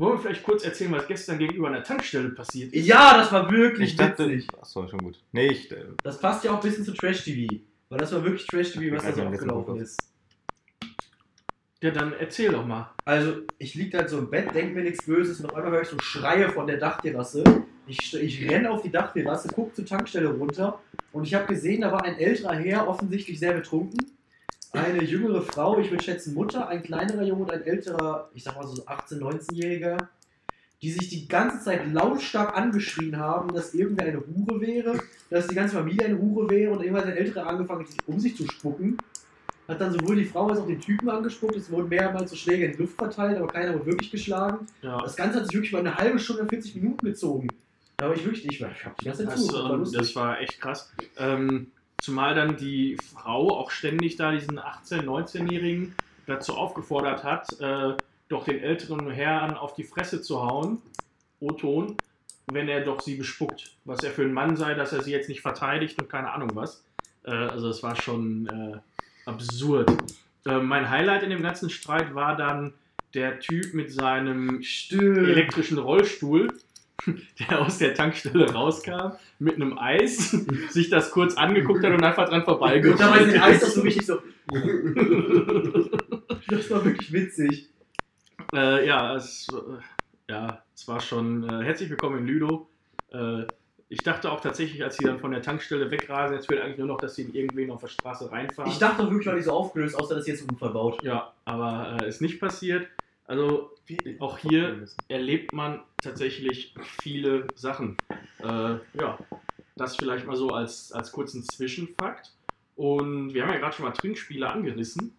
Wollen wir vielleicht kurz erzählen, was gestern gegenüber einer Tankstelle passiert ist? ja, das war wirklich Ich dachte. witzig. Achso, schon gut. Nee, ich. Äh, Das passt ja auch ein bisschen zu Trash TV. Weil das war wirklich Trash TV, was da so abgelaufen ist. Ja, dann erzähl doch mal. Also, ich lieg da so im Bett, denk mir nichts Böses und auf einmal höre ich so Schreie von der Dachterrasse. Ich, ich renne auf die Dachterrasse, guck zur Tankstelle runter und ich habe gesehen, da war ein älterer Herr, offensichtlich sehr betrunken. Eine jüngere Frau, ich würde schätzen Mutter, ein kleinerer Junge und ein älterer, ich sag mal so 18-, 19-Jähriger, die sich die ganze Zeit lautstark angeschrien haben, dass irgendwer eine Hure wäre, dass die ganze Familie eine Hure wäre und irgendwann hat der Ältere angefangen, sich um sich zu spucken. Hat dann sowohl die Frau als auch den Typen angespuckt, es wurden mehrmals so Schläge in die Luft verteilt, aber keiner wurde wirklich geschlagen. Ja, Das Ganze hat sich wirklich über eine halbe Stunde, 40 Minuten gezogen. Habe ich wirklich, ich, ich habe die ganze Das, zugehört, war ähm, das war echt krass. Ähm, zumal dann die Frau auch ständig da diesen 18-, 19-Jährigen dazu aufgefordert hat, äh, doch den älteren Herrn auf die Fresse zu hauen, O-Ton, wenn er doch sie bespuckt. Was er für ein Mann sei, dass er sie jetzt nicht verteidigt und keine Ahnung was. Äh, also es war schon äh, absurd. Äh, mein Highlight in dem ganzen Streit war dann der Typ mit seinem Stimmt. elektrischen Rollstuhl, der aus der Tankstelle rauskam, mit einem Eis, sich das kurz angeguckt hat und einfach dran dabei ist vorbeigegangen den Eis doch so richtig so. Das war wirklich witzig. äh, ja, es, äh, ja, es war schon äh, herzlich willkommen in Lüdo. Äh, ich dachte auch tatsächlich, als sie dann von der Tankstelle wegrasen, jetzt fehlt eigentlich nur noch, dass sie irgendwen auf der Straße reinfahren. Ich dachte wirklich, war nicht so aufgelöst, außer dass sie jetzt Unfall baut. ja, aber äh, ist nicht passiert. Also auch hier erlebt man tatsächlich viele Sachen. Äh, ja, das vielleicht mal so als, als kurzen Zwischenfakt. Und wir haben ja gerade schon mal Trinkspiele angerissen.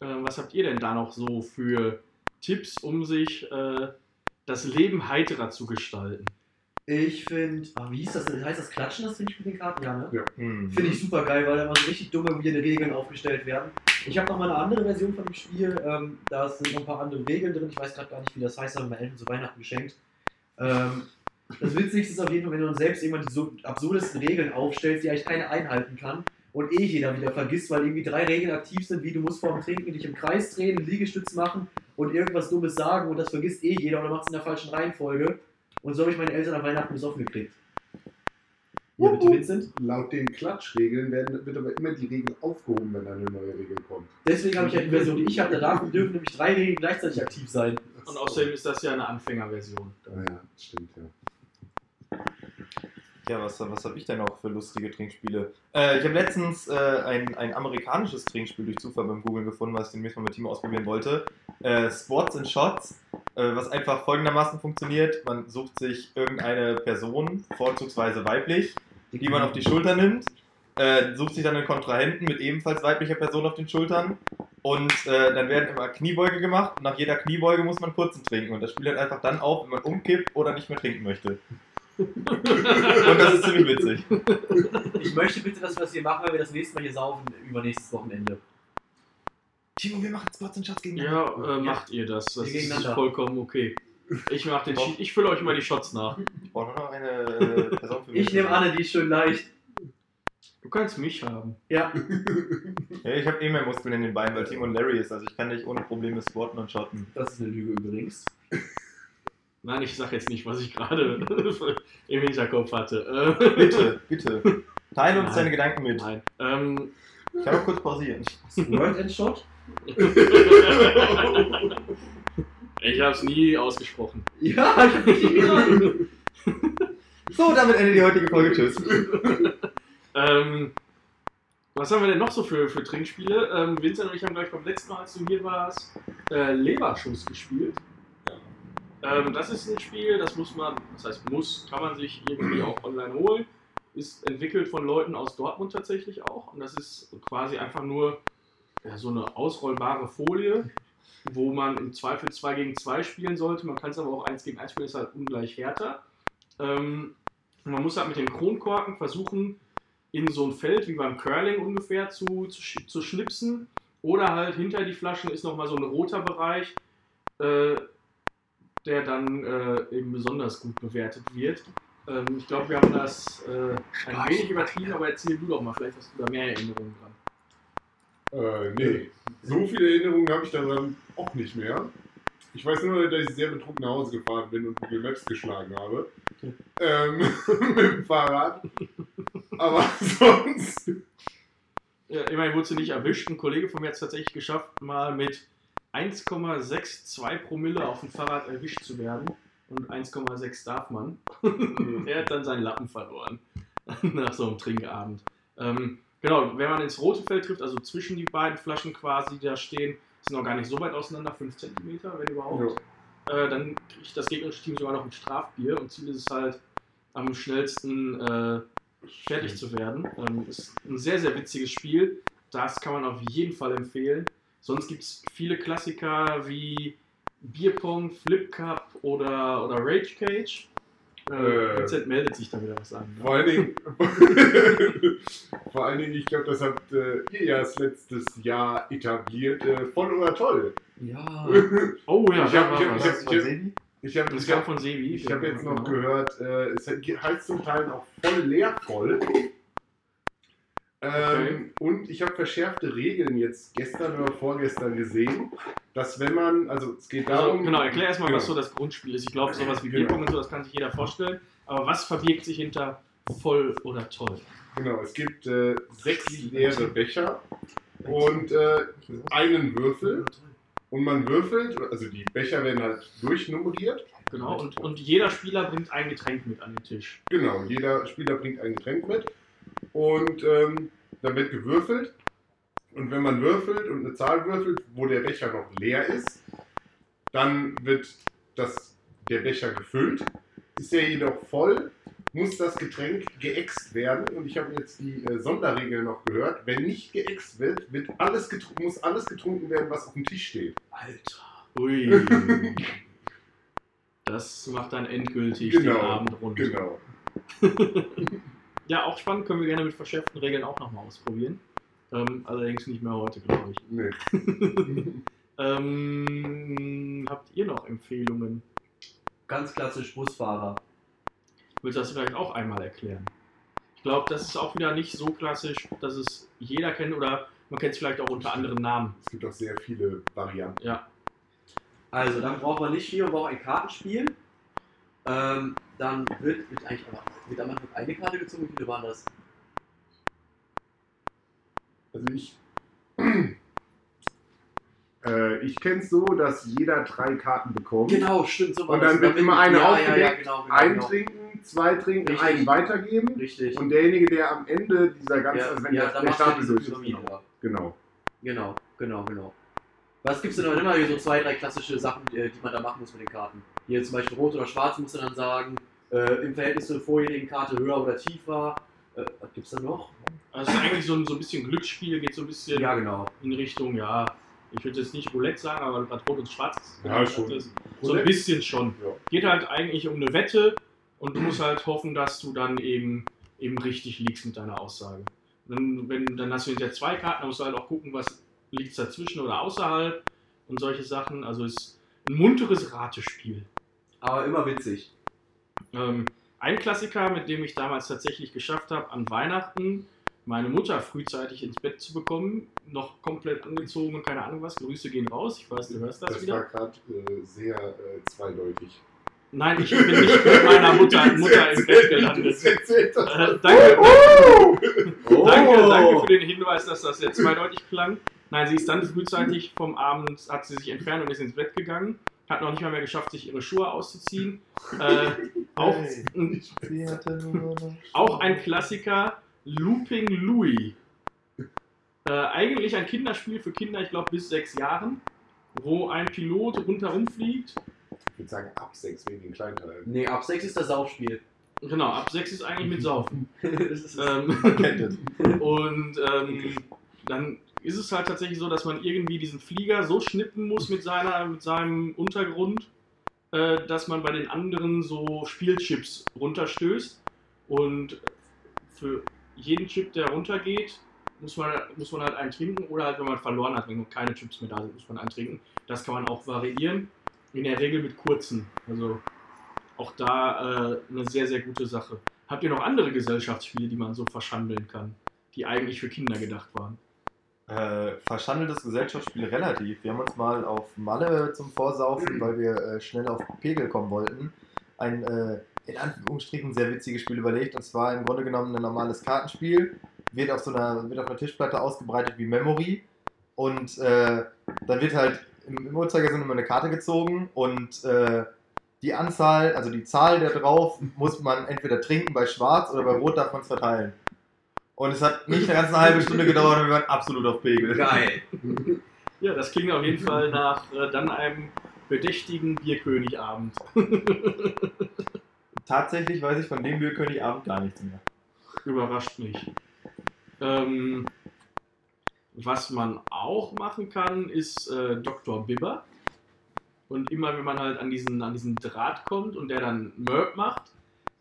Äh, was habt ihr denn da noch so für Tipps, um sich äh, das Leben heiterer zu gestalten? Ich finde, ah, wie hieß das denn? Heißt das Klatschen, das Trinkspiel mit den Karten? Ja, ne? Ja. Hm. Finde ich super geil, weil da mal so richtig dumme, weirde Regeln aufgestellt werden. Ich habe noch mal eine andere Version von dem Spiel. Ähm, da sind noch ein paar andere Regeln drin. Ich weiß gerade gar nicht, wie das heißt, haben meine Eltern zu Weihnachten geschenkt. Ähm, das Witzigste ist auf jeden Fall, wenn du dann selbst irgendwann die so absurdesten Regeln aufstellst, die eigentlich keiner einhalten kann und eh jeder wieder vergisst, weil irgendwie drei Regeln aktiv sind, wie du musst vorm Trinken dich im Kreis drehen, Liegestütz machen und irgendwas Dummes sagen und das vergisst eh jeder oder macht es in der falschen Reihenfolge. Und so habe ich meine Eltern an Weihnachten besoffen gekriegt. Ja, bitte Vincent. Laut den Klatschregeln werden, wird aber immer die Regel aufgehoben, wenn eine neue Regel kommt. Deswegen habe ich ja die Version, die ich hatte. Da dürfen nämlich drei Regeln gleichzeitig aktiv sein. Und außerdem ist das ja eine Anfängerversion. Ja, stimmt, ja. Ja, was, was habe ich denn auch für lustige Trinkspiele? Äh, ich habe letztens äh, ein, ein amerikanisches Trinkspiel durch Zufall beim Googlen gefunden, was ich demnächst mal mit Timo ausprobieren wollte. Äh, Sports and Shots, äh, was einfach folgendermaßen funktioniert. Man sucht sich irgendeine Person, vorzugsweise weiblich, die man auf die Schulter nimmt, äh, sucht sich dann einen Kontrahenten mit ebenfalls weiblicher Person auf den Schultern und äh, dann werden immer Kniebeuge gemacht und nach jeder Kniebeuge muss man kurzen trinken und das Spiel hört einfach dann auf, wenn man umkippt oder nicht mehr trinken möchte. Und das ist ziemlich witzig. Ich möchte bitte, dass wir das hier machen, weil wir das nächste Mal hier saufen übernächstes Wochenende. Timo, wir machen Spots und Shots gegen Ja, äh, macht ihr das. Das ist gegeneinander. vollkommen okay. Ich mach den Cheat. Ich fülle euch mal die Shots nach. Ich brauche nur noch eine äh, Person für mich. Ich nehme Anne, die ist schön leicht. Du kannst mich haben. Ja, Ja, ich habe eh mehr Muskeln in den Beinen, weil Timo und Larry ist. Also ich kann nicht ohne Probleme squatten und shotten. das ist eine Lüge übrigens. Nein, ich sag jetzt nicht, was ich gerade im Hinterkopf hatte. Bitte, bitte. Teile uns Nein. deine Gedanken mit. Nein. Ähm, Ich kann auch kurz pausieren. Word and Shot? Ich hab's nie ausgesprochen. Ja, ich hab richtig geraten. So, damit endet die heutige Folge. Tschüss. Ähm, was haben wir denn noch so für, für Trinkspiele? Ähm, Vincent und ich haben gleich beim letzten Mal, als du hier warst, äh, Leberschuss gespielt. Ähm, das ist ein Spiel, das muss man, das heißt muss, kann man sich irgendwie auch online holen. Ist entwickelt von Leuten aus Dortmund tatsächlich auch. Und das ist quasi einfach nur ja, so eine ausrollbare Folie, wo man im Zweifel 2 gegen 2 spielen sollte. Man kann es aber auch 1 gegen 1 spielen, ist halt ungleich härter. Ähm, man muss halt mit dem Kronkorken versuchen, in so ein Feld wie beim Curling ungefähr zu, zu, zu schnipsen. Oder halt hinter die Flaschen ist nochmal so ein roter Bereich, äh, der dann äh, eben besonders gut bewertet wird. Ähm, ich glaube, wir haben das äh, ein wenig übertrieben, aber erzähl du doch mal, vielleicht hast du da mehr Erinnerungen dran. Äh, nee. So viele Erinnerungen habe ich daran auch nicht mehr. Ich weiß nur, dass ich sehr betrunken nach Hause gefahren bin und Google Maps geschlagen habe. Ähm, mit dem Fahrrad. Aber sonst. Ja, immerhin wurde sie nicht erwischt. Ein Kollege von mir hat es tatsächlich geschafft, mal mit 1,62 Promille auf dem Fahrrad erwischt zu werden. Und 1,6 darf man. er hat dann seinen Lappen verloren. Nach so einem Trinkabend. Ähm, genau, wenn man ins rote Feld trifft, also zwischen die beiden Flaschen quasi, die da stehen, sind noch gar nicht so weit auseinander, 5 cm, wenn überhaupt. Äh, dann kriegt das gegnerische Team sogar noch ein Strafbier und Ziel ist es halt, am schnellsten äh, fertig zu werden. Ähm, ist ein sehr, sehr witziges Spiel. Das kann man auf jeden Fall empfehlen. Sonst gibt es viele Klassiker wie Bierpong, Flip Cup oder, oder Rage Cage. Äh. Vincent meldet sich da wieder was an. Vor allen Dingen, vor allen Dingen, ich glaube, das habt äh, ihr ja das letztes Jahr etabliert. Äh, voll oder toll. Ja. Oh ja, Ich da hab- war ich hab- ich habe hab, von Sebi. ich hab jetzt noch Genau. gehört, äh, es heißt zum Teil auch voll leer voll. Ähm, Und ich habe verschärfte Regeln jetzt gestern oder vorgestern gesehen, dass wenn man, also es geht Also, darum. genau, erklär erstmal, was so Genau. das Grundspiel ist. Ich glaube, sowas wie Genau. Bierpong und so, das kann sich jeder vorstellen. Aber was verbirgt sich hinter voll oder toll? Genau, es gibt äh, sechs leere Becher und äh, einen Würfel. Und man würfelt, also die Becher werden halt durchnummeriert. Genau, und, und jeder Spieler bringt ein Getränk mit an den Tisch. Genau, jeder Spieler bringt ein Getränk mit. Und ähm, dann wird gewürfelt. Und wenn man würfelt und eine Zahl würfelt, wo der Becher noch leer ist, dann wird das, der Becher gefüllt. Ist er jedoch voll, muss das Getränk geäxt werden. Und ich habe jetzt die äh, Sonderregel noch gehört. Wenn nicht geäxt wird, wird alles muss alles getrunken werden, was auf dem Tisch steht. Alter. Ui. Das macht dann endgültig den Genau, Abend rund. Genau. Ja, auch spannend, können wir gerne mit verschärften Regeln auch nochmal ausprobieren. Ähm, allerdings nicht mehr heute, glaube ich. Nee. Ähm, habt ihr noch Empfehlungen? Ganz klassisch Busfahrer. Willst du das vielleicht auch einmal erklären? Ich glaube, das ist auch wieder nicht so klassisch, dass es jeder kennt oder man kennt es vielleicht auch unter anderen Namen. Es gibt auch sehr viele Varianten. Ja, Also, dann braucht man nicht viel, man braucht ein Kartenspiel. Ähm, dann wird, wird eigentlich aber, wird am Anfang eine Karte gezogen, wie viele waren das? Also ich. äh, ich kenne es so, dass jeder drei Karten bekommt. Genau, stimmt, so Und dann wird immer eine ja, ja, ja, aufgedeckt, genau, genau, Ein genau. trinken, zwei trinken, Richtig. einen weitergeben. Richtig. Und derjenige, der am Ende dieser ganzen, ja, also wenn ja, der, der Stapel durch ist. Genau. genau. Genau, genau, genau. Was gibt's denn noch immer so zwei, drei klassische Sachen, äh, die man da machen muss mit den Karten? Hier zum Beispiel Rot oder Schwarz musst du dann sagen, äh, im Verhältnis zur vorherigen Karte höher oder tiefer. Äh, was gibt's da noch? also es ist eigentlich so ein, so ein bisschen Glücksspiel, geht so ein bisschen Ja, genau. in Richtung, ja, ich würde jetzt nicht Roulette sagen, aber gerade Rot und Schwarz. Ja, schon. Das- So ein bisschen schon. Ja. Geht halt eigentlich um eine Wette und du musst halt hoffen, dass du dann eben, eben richtig liegst mit deiner Aussage. Dann, wenn, dann hast du hinterher zwei Karten, dann musst du halt auch gucken, was liegt dazwischen oder außerhalb und solche Sachen. Also es ist ein munteres Ratespiel. Aber immer witzig. Ähm, ein Klassiker, mit dem ich damals tatsächlich geschafft habe, an Weihnachten meine Mutter frühzeitig ins Bett zu bekommen, noch komplett angezogen und keine Ahnung was. Grüße gehen raus. Ich weiß, du hörst das, Das wieder. war gerade äh, sehr äh, zweideutig. Nein, ich bin nicht mit meiner Mutter, Mutter im Bett gelandet. Das das. Äh, danke, Oh. danke, danke für den Hinweis, dass das jetzt zweideutig klang. Nein, sie ist dann frühzeitig vom Abend, hat sie sich entfernt und ist ins Bett gegangen. Hat noch nicht mal mehr geschafft, sich ihre Schuhe auszuziehen. Äh, auch, Sie hatte nur noch auch ein Klassiker, Looping Louis. Äh, eigentlich ein Kinderspiel für Kinder, ich glaube bis sechs Jahren, wo ein Pilot rundherum fliegt. Ich würde sagen, ab 6 wegen den Kleinteilen. Nee, ab 6 ist das Saufspiel. Genau, ab sechs ist eigentlich mit Saufen. das ist, Ähm. Und ähm, dann ist es halt tatsächlich so, dass man irgendwie diesen Flieger so schnippen muss mit, seiner, mit seinem Untergrund, äh, dass man bei den anderen so Spielchips runterstößt. Und für jeden Chip, der runtergeht, muss man, muss man halt einen trinken. Oder halt, wenn man verloren hat, wenn keine Chips mehr da sind, muss man einen trinken. Das kann man auch variieren. In der Regel mit kurzen. Also auch da äh, eine sehr, sehr gute Sache. Habt ihr noch andere Gesellschaftsspiele, die man so verschandeln kann, die eigentlich für Kinder gedacht waren? Äh, verschandeltes Gesellschaftsspiel relativ. Wir haben uns mal auf Malle zum Vorsaufen, weil wir äh, schnell auf Pegel kommen wollten, ein äh, in Anführungsstrichen sehr witziges Spiel überlegt. Und zwar im Grunde genommen ein normales Kartenspiel. Wird auf so einer, wird auf einer Tischplatte ausgebreitet wie Memory. Und äh, dann wird halt im, im Uhrzeigersinn immer eine Karte gezogen und äh, die Anzahl, also die Zahl der drauf, muss man entweder trinken bei Schwarz oder bei Rot darf man es verteilen. Und es hat nicht eine ganze halbe Stunde gedauert und wir waren absolut auf Pegel. geil. Ja, das klingt auf jeden Fall nach äh, dann einem bedächtigen Bierkönigabend. Tatsächlich weiß ich von dem Bierkönigabend gar nichts mehr. Überrascht mich. Ähm, was man auch machen kann, ist äh, Dr. Bibber. Und immer wenn man halt an diesen, an diesen Draht kommt und der dann Merp macht,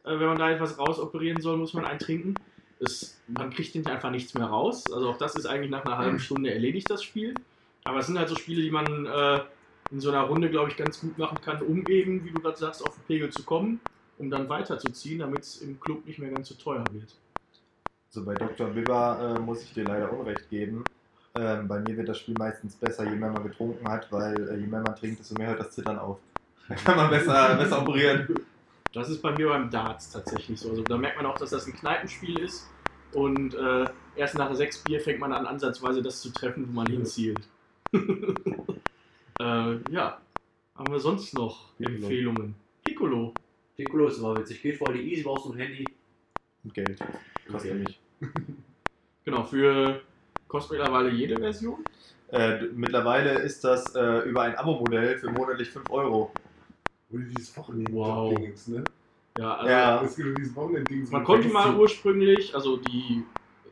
äh, wenn man da etwas rausoperieren soll, muss man einen trinken. Es, man kriegt hinterher einfach nichts mehr raus. Also auch das ist eigentlich nach einer halben Stunde erledigt, das Spiel. Aber es sind halt so Spiele, die man äh, in so einer Runde, glaube ich, ganz gut machen kann, um eben, wie du gerade sagst, auf den Pegel zu kommen, um dann weiterzuziehen, damit es im Club nicht mehr ganz so teuer wird. So bei Dr. Bibber äh, muss ich dir leider Unrecht geben. Ähm, bei mir wird das Spiel meistens besser, je mehr man getrunken hat, weil äh, je mehr man trinkt, desto mehr hört das Zittern auf. Da kann man besser, besser operieren. Das ist bei mir beim Darts tatsächlich so. Also da merkt man auch, dass das ein Kneipenspiel ist. Und äh, erst nach sechs Bier fängt man an, ansatzweise das zu treffen, wo man hinzielt. äh, ja. Haben wir sonst noch Piccolo. Empfehlungen? Piccolo. Piccolo ist immer witzig. Geht voll die easy, brauchst du ein Handy. Und Geld. Kostet Okay. mich. Genau, für kostet mittlerweile jede Version. Äh, mittlerweile ist das äh, über ein Abo-Modell für monatlich 5 Euro. Oder dieses Wochenende Wow. Ne? Ja, also Ja. Es gibt dieses Wochenende-Dings. man konnte mal ursprünglich, also die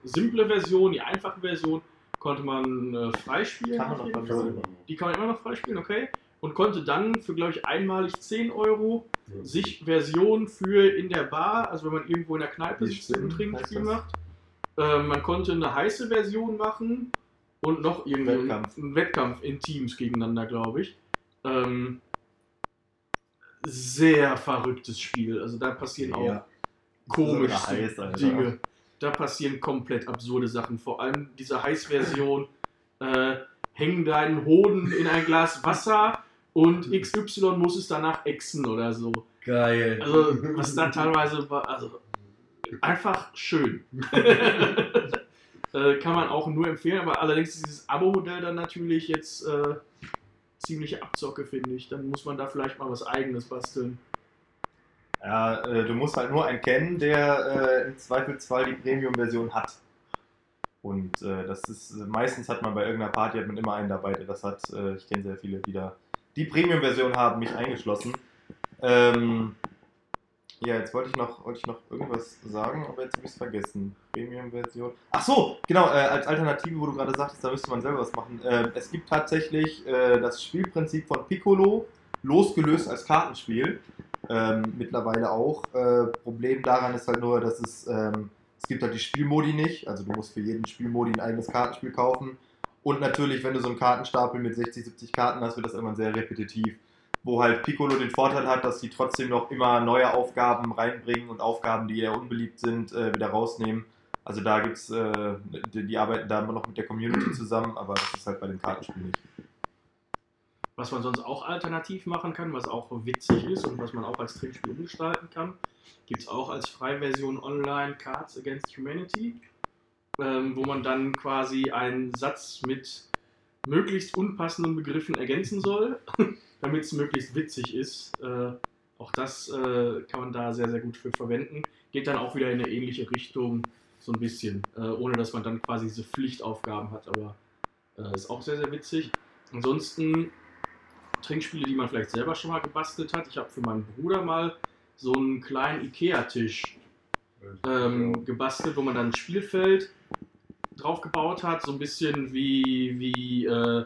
simple Version, die einfache Version, konnte man äh, freispielen. Kann man noch so- Die kann man immer noch freispielen, okay. Und konnte dann für, glaube ich, einmalig 10 Euro Ja. sich Version für in der Bar, also wenn man irgendwo in der Kneipe Wie sitzt und das? macht, Äh, man konnte eine heiße Version machen und noch irgendwie Wettkampf. einen Wettkampf in Teams gegeneinander, glaube ich. Ähm, sehr verrücktes Spiel. Also da passieren auch Ja. komische So heiß. Dinge. Da passieren komplett absurde Sachen. Vor allem diese Heißversion. Äh, häng deinen Hoden in ein Glas Wasser und XY muss es danach exen oder so. Geil. Also, was da teilweise war, also einfach schön. äh, kann man auch nur empfehlen, aber allerdings ist dieses Abo-Modell dann natürlich jetzt äh, ziemliche Abzocke, finde ich. Dann muss man da vielleicht mal was eigenes basteln. Ja, äh, du musst halt nur einen kennen, der äh, im Zweifelsfall die Premium-Version hat. Und äh, das ist, meistens hat man bei irgendeiner Party hat man immer einen dabei, der das hat. Äh, ich kenne sehr viele, die da die Premium-Version haben, mich eingeschlossen. Ähm, ja, jetzt wollte ich noch, wollte ich noch irgendwas sagen, aber jetzt habe ich es vergessen. Premium-Version. Ach so, genau, äh, als Alternative, wo du gerade sagtest, da müsste man selber was machen. Äh, es gibt tatsächlich äh, das Spielprinzip von Piccolo, losgelöst als Kartenspiel. Ähm, mittlerweile auch. Äh, Problem daran ist halt nur, dass es, ähm, es gibt halt die Spielmodi nicht. Also du musst für jeden Spielmodi ein eigenes Kartenspiel kaufen. Und natürlich, wenn du so einen Kartenstapel mit 60, 70 Karten hast, wird das irgendwann sehr repetitiv. Wo halt Piccolo den Vorteil hat, dass sie trotzdem noch immer neue Aufgaben reinbringen und Aufgaben, die eher unbeliebt sind, äh, wieder rausnehmen. Also da gibt's, äh, die, die arbeiten da immer noch mit der Community zusammen, aber das ist halt bei dem Kartenspiel nicht. Was man sonst auch alternativ machen kann, was auch witzig ist und was man auch als Trinkspiel umgestalten kann, gibt es auch als Freiversion online Cards Against Humanity, ähm, wo man dann quasi einen Satz mit möglichst unpassenden Begriffen ergänzen soll, damit es möglichst witzig ist. Äh, auch das äh, kann man da sehr, sehr gut für verwenden. Geht dann auch wieder in eine ähnliche Richtung, so ein bisschen, äh, ohne dass man dann quasi diese Pflichtaufgaben hat, aber äh, ist auch sehr, sehr witzig. Ansonsten Trinkspiele, die man vielleicht selber schon mal gebastelt hat. Ich habe für meinen Bruder mal so einen kleinen Ikea-Tisch ähm, gebastelt, wo man dann ein Spielfeld drauf gebaut hat, so ein bisschen wie, wie, äh,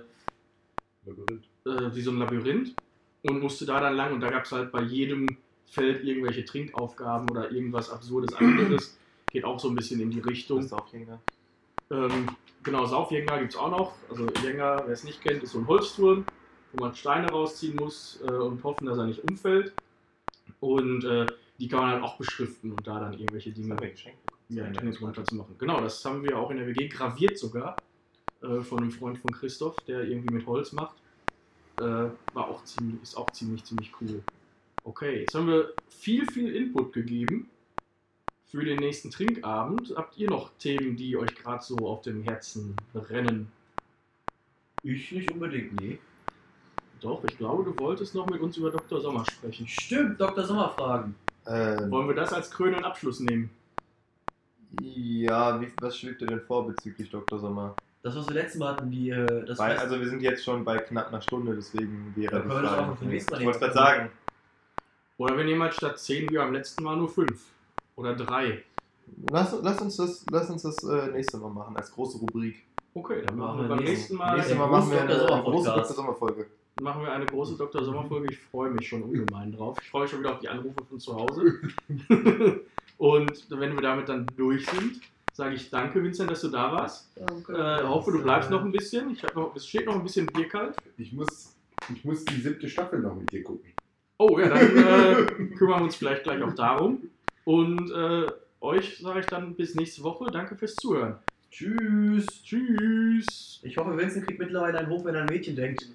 äh, wie so ein Labyrinth und musste da dann lang und da gab es halt bei jedem Feld irgendwelche Trinkaufgaben oder irgendwas absurdes anderes. Geht auch so ein bisschen in die Richtung. Das Jenga. Ähm, genau, Saufjenga gibt es auch noch. Also Jenga, wer es nicht kennt, ist so ein Holzturm, wo man Steine rausziehen muss äh, und hoffen, dass er nicht umfällt. Und äh, die kann man dann auch beschriften und da dann irgendwelche Dinge geschenkt. Ja, Tennis runter zu machen. Genau, das haben wir auch in der WG graviert sogar äh, von einem Freund von Christoph, der irgendwie mit Holz macht. Äh, war auch ziemlich, ist auch ziemlich, ziemlich cool. Okay, jetzt haben wir viel, viel Input gegeben für den nächsten Trinkabend. Habt ihr noch Themen, die euch gerade so auf dem Herzen brennen? Ich nicht unbedingt, nee. Doch, ich glaube, du wolltest noch mit uns über Dr. Sommer sprechen. Stimmt, Dr. Sommer fragen. Ähm, Wollen wir das als krönenden Abschluss nehmen? Ja, wie, was schwebt dir denn vor bezüglich Dr. Sommer? Das, was wir letztes Mal hatten, die, äh, das Weil, also wir sind jetzt schon bei knapp einer Stunde, deswegen wäre Ja, die können wir das Frage. auch für nächstes Mal Ich wollte gerade sagen, Oder wir nehmen halt statt 10 wie beim letzten Mal nur 5 oder 3. lass, lass uns das, lass uns das äh, nächste Mal machen, als große Rubrik. Okay, dann machen Machen wir beim nächsten- Mal Nächstes Mal machen wir eine, eine große. Dr. Sommer-Folge. Machen wir eine große Dr. Sommerfolge. Ich freue mich schon ungemein drauf. Ich freue mich schon wieder auf die Anrufe von zu Hause. Und wenn wir damit dann durch sind, sage ich danke, Vincent, dass du da warst. Äh, hoffe, du bleibst noch ein bisschen. Ich noch, es steht noch ein bisschen Bier kalt. Ich muss, ich muss die siebte Staffel noch mit dir gucken. Oh ja, dann äh, kümmern wir uns vielleicht gleich auch darum. Und äh, euch sage ich dann bis nächste Woche. Danke fürs Zuhören. Tschüss. Tschüss. Ich hoffe, Vincent kriegt mittlerweile einen Hof, wenn er an ein Mädchen denkt.